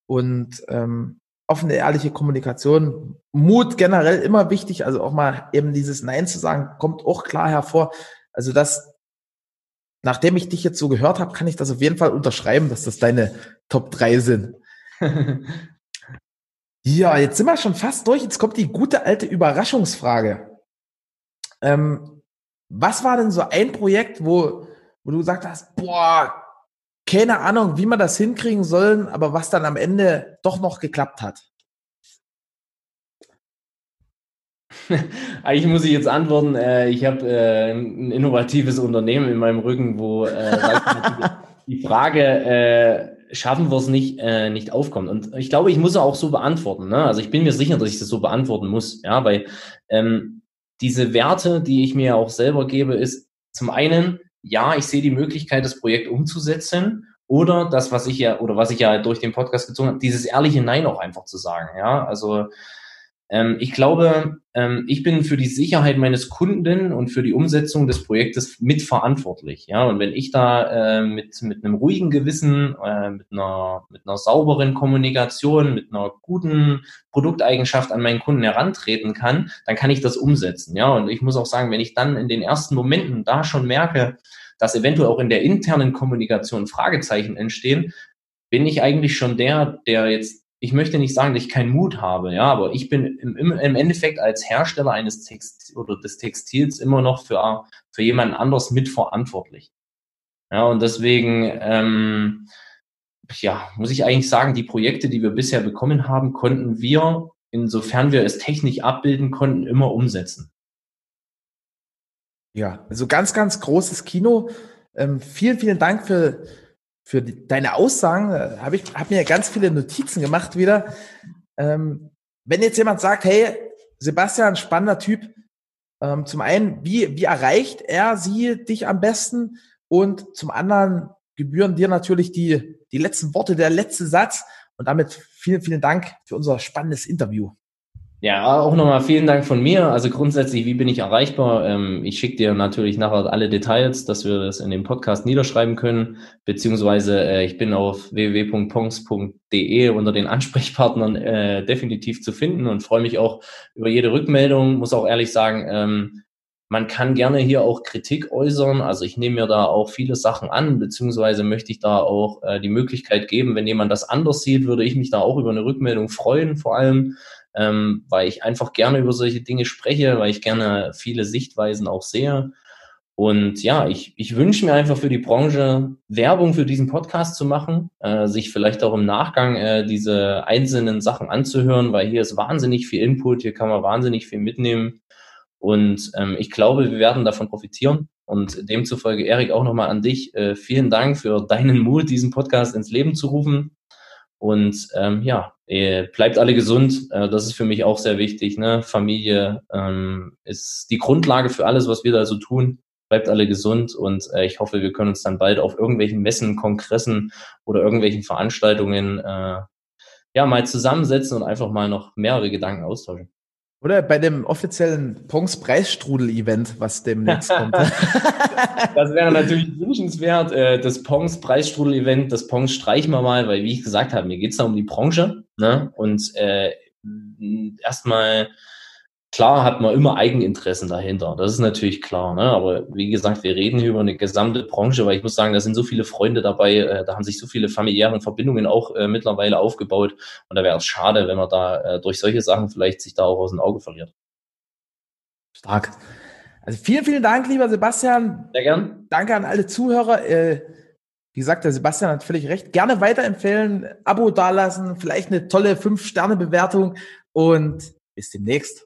Und ähm, offene, ehrliche Kommunikation, Mut generell immer wichtig. Also auch mal eben dieses Nein zu sagen, kommt auch klar hervor. Also das, nachdem ich dich jetzt so gehört habe, kann ich das auf jeden Fall unterschreiben, dass das deine Top 3 sind. ja, jetzt sind wir schon fast durch. Jetzt kommt die gute alte Überraschungsfrage. Ähm, was war denn so ein Projekt, wo, wo du gesagt hast, boah, keine Ahnung, wie man das hinkriegen sollen, aber was dann am Ende doch noch geklappt hat? Eigentlich muss ich jetzt antworten, äh, ich habe äh, ein innovatives Unternehmen in meinem Rücken, wo äh, die Frage, schaffen wir es nicht, nicht aufkommt. Und ich glaube, ich muss auch so beantworten. Ne? Also ich bin mir sicher, dass ich das so beantworten muss, ja, weil ähm, diese Werte, die ich mir auch selber gebe, ist zum einen, ja, ich sehe die Möglichkeit, das Projekt umzusetzen oder das, was ich ja, oder was ich ja durch den Podcast gezogen habe, dieses ehrliche Nein auch einfach zu sagen. Ja, also ähm, ich glaube, ähm, ich bin für die Sicherheit meines Kunden und für die Umsetzung des Projektes mitverantwortlich. Ja, und wenn ich da äh, mit, mit einem ruhigen Gewissen, äh, mit, einer, mit einer sauberen Kommunikation, mit einer guten Produkteigenschaft an meinen Kunden herantreten kann, dann kann ich das umsetzen. Ja, und ich muss auch sagen, wenn ich dann in den ersten Momenten da schon merke, dass eventuell auch in der internen Kommunikation Fragezeichen entstehen, bin ich eigentlich schon der, der jetzt ich möchte nicht sagen, dass ich keinen Mut habe, ja, aber ich bin im, im Endeffekt als Hersteller eines Text oder des Textils immer noch für, für jemanden anders mitverantwortlich. Ja, und deswegen, ähm, ja, muss ich eigentlich sagen, die Projekte, die wir bisher bekommen haben, konnten wir, insofern wir es technisch abbilden konnten, immer umsetzen. Ja, also ganz, ganz großes Kino. Ähm, vielen, vielen Dank für für die, deine Aussagen. Äh, habe ich hab mir ganz viele Notizen gemacht wieder. Ähm, wenn jetzt jemand sagt, hey, Sebastian, spannender Typ, ähm, zum einen, wie, wie erreicht er sie dich am besten? Und zum anderen gebühren dir natürlich die, die letzten Worte, der letzte Satz. Und damit vielen, vielen Dank für unser spannendes Interview. Ja, auch nochmal vielen Dank von mir. Also grundsätzlich, wie bin ich erreichbar? Ähm, ich schicke dir natürlich nachher alle Details, dass wir das in dem Podcast niederschreiben können, beziehungsweise äh, ich bin auf www.pongs.de unter den Ansprechpartnern äh, definitiv zu finden und freue mich auch über jede Rückmeldung. Muss auch ehrlich sagen, ähm, man kann gerne hier auch Kritik äußern. Also ich nehme mir da auch viele Sachen an, beziehungsweise möchte ich da auch äh, die Möglichkeit geben, wenn jemand das anders sieht, würde ich mich da auch über eine Rückmeldung freuen, vor allem ähm, weil ich einfach gerne über solche Dinge spreche, weil ich gerne viele Sichtweisen auch sehe. Und ja, ich, ich wünsche mir einfach für die Branche Werbung für diesen Podcast zu machen, äh, sich vielleicht auch im Nachgang äh, diese einzelnen Sachen anzuhören, weil hier ist wahnsinnig viel Input, hier kann man wahnsinnig viel mitnehmen. Und ähm, ich glaube, wir werden davon profitieren. Und demzufolge, Erik, auch nochmal an dich. Äh, vielen Dank für deinen Mut, diesen Podcast ins Leben zu rufen. Und ähm, ja, bleibt alle gesund. Äh, das ist für mich auch sehr wichtig. Ne? Familie ähm, ist die Grundlage für alles, was wir da so tun. Bleibt alle gesund und äh, ich hoffe, wir können uns dann bald auf irgendwelchen Messen, Kongressen oder irgendwelchen Veranstaltungen äh, ja mal zusammensetzen und einfach mal noch mehrere Gedanken austauschen. Oder bei dem offiziellen Pongs Preisstrudel-Event, was demnächst kommt. das wäre natürlich wünschenswert. Äh, das Pongs Preisstrudel-Event, das Pongs streichen wir mal, weil, wie ich gesagt habe, mir geht es da um die Branche. Ne? Und äh, erstmal Klar hat man immer Eigeninteressen dahinter, das ist natürlich klar. Ne? Aber wie gesagt, wir reden hier über eine gesamte Branche, weil ich muss sagen, da sind so viele Freunde dabei, äh, da haben sich so viele familiäre Verbindungen auch äh, mittlerweile aufgebaut. Und da wäre es schade, wenn man da äh, durch solche Sachen vielleicht sich da auch aus dem Auge verliert. Stark. Also vielen, vielen Dank, lieber Sebastian. Sehr gern. Danke an alle Zuhörer. Äh, wie gesagt, der Sebastian hat völlig recht. Gerne weiterempfehlen, Abo dalassen, vielleicht eine tolle 5-Sterne-Bewertung und bis demnächst.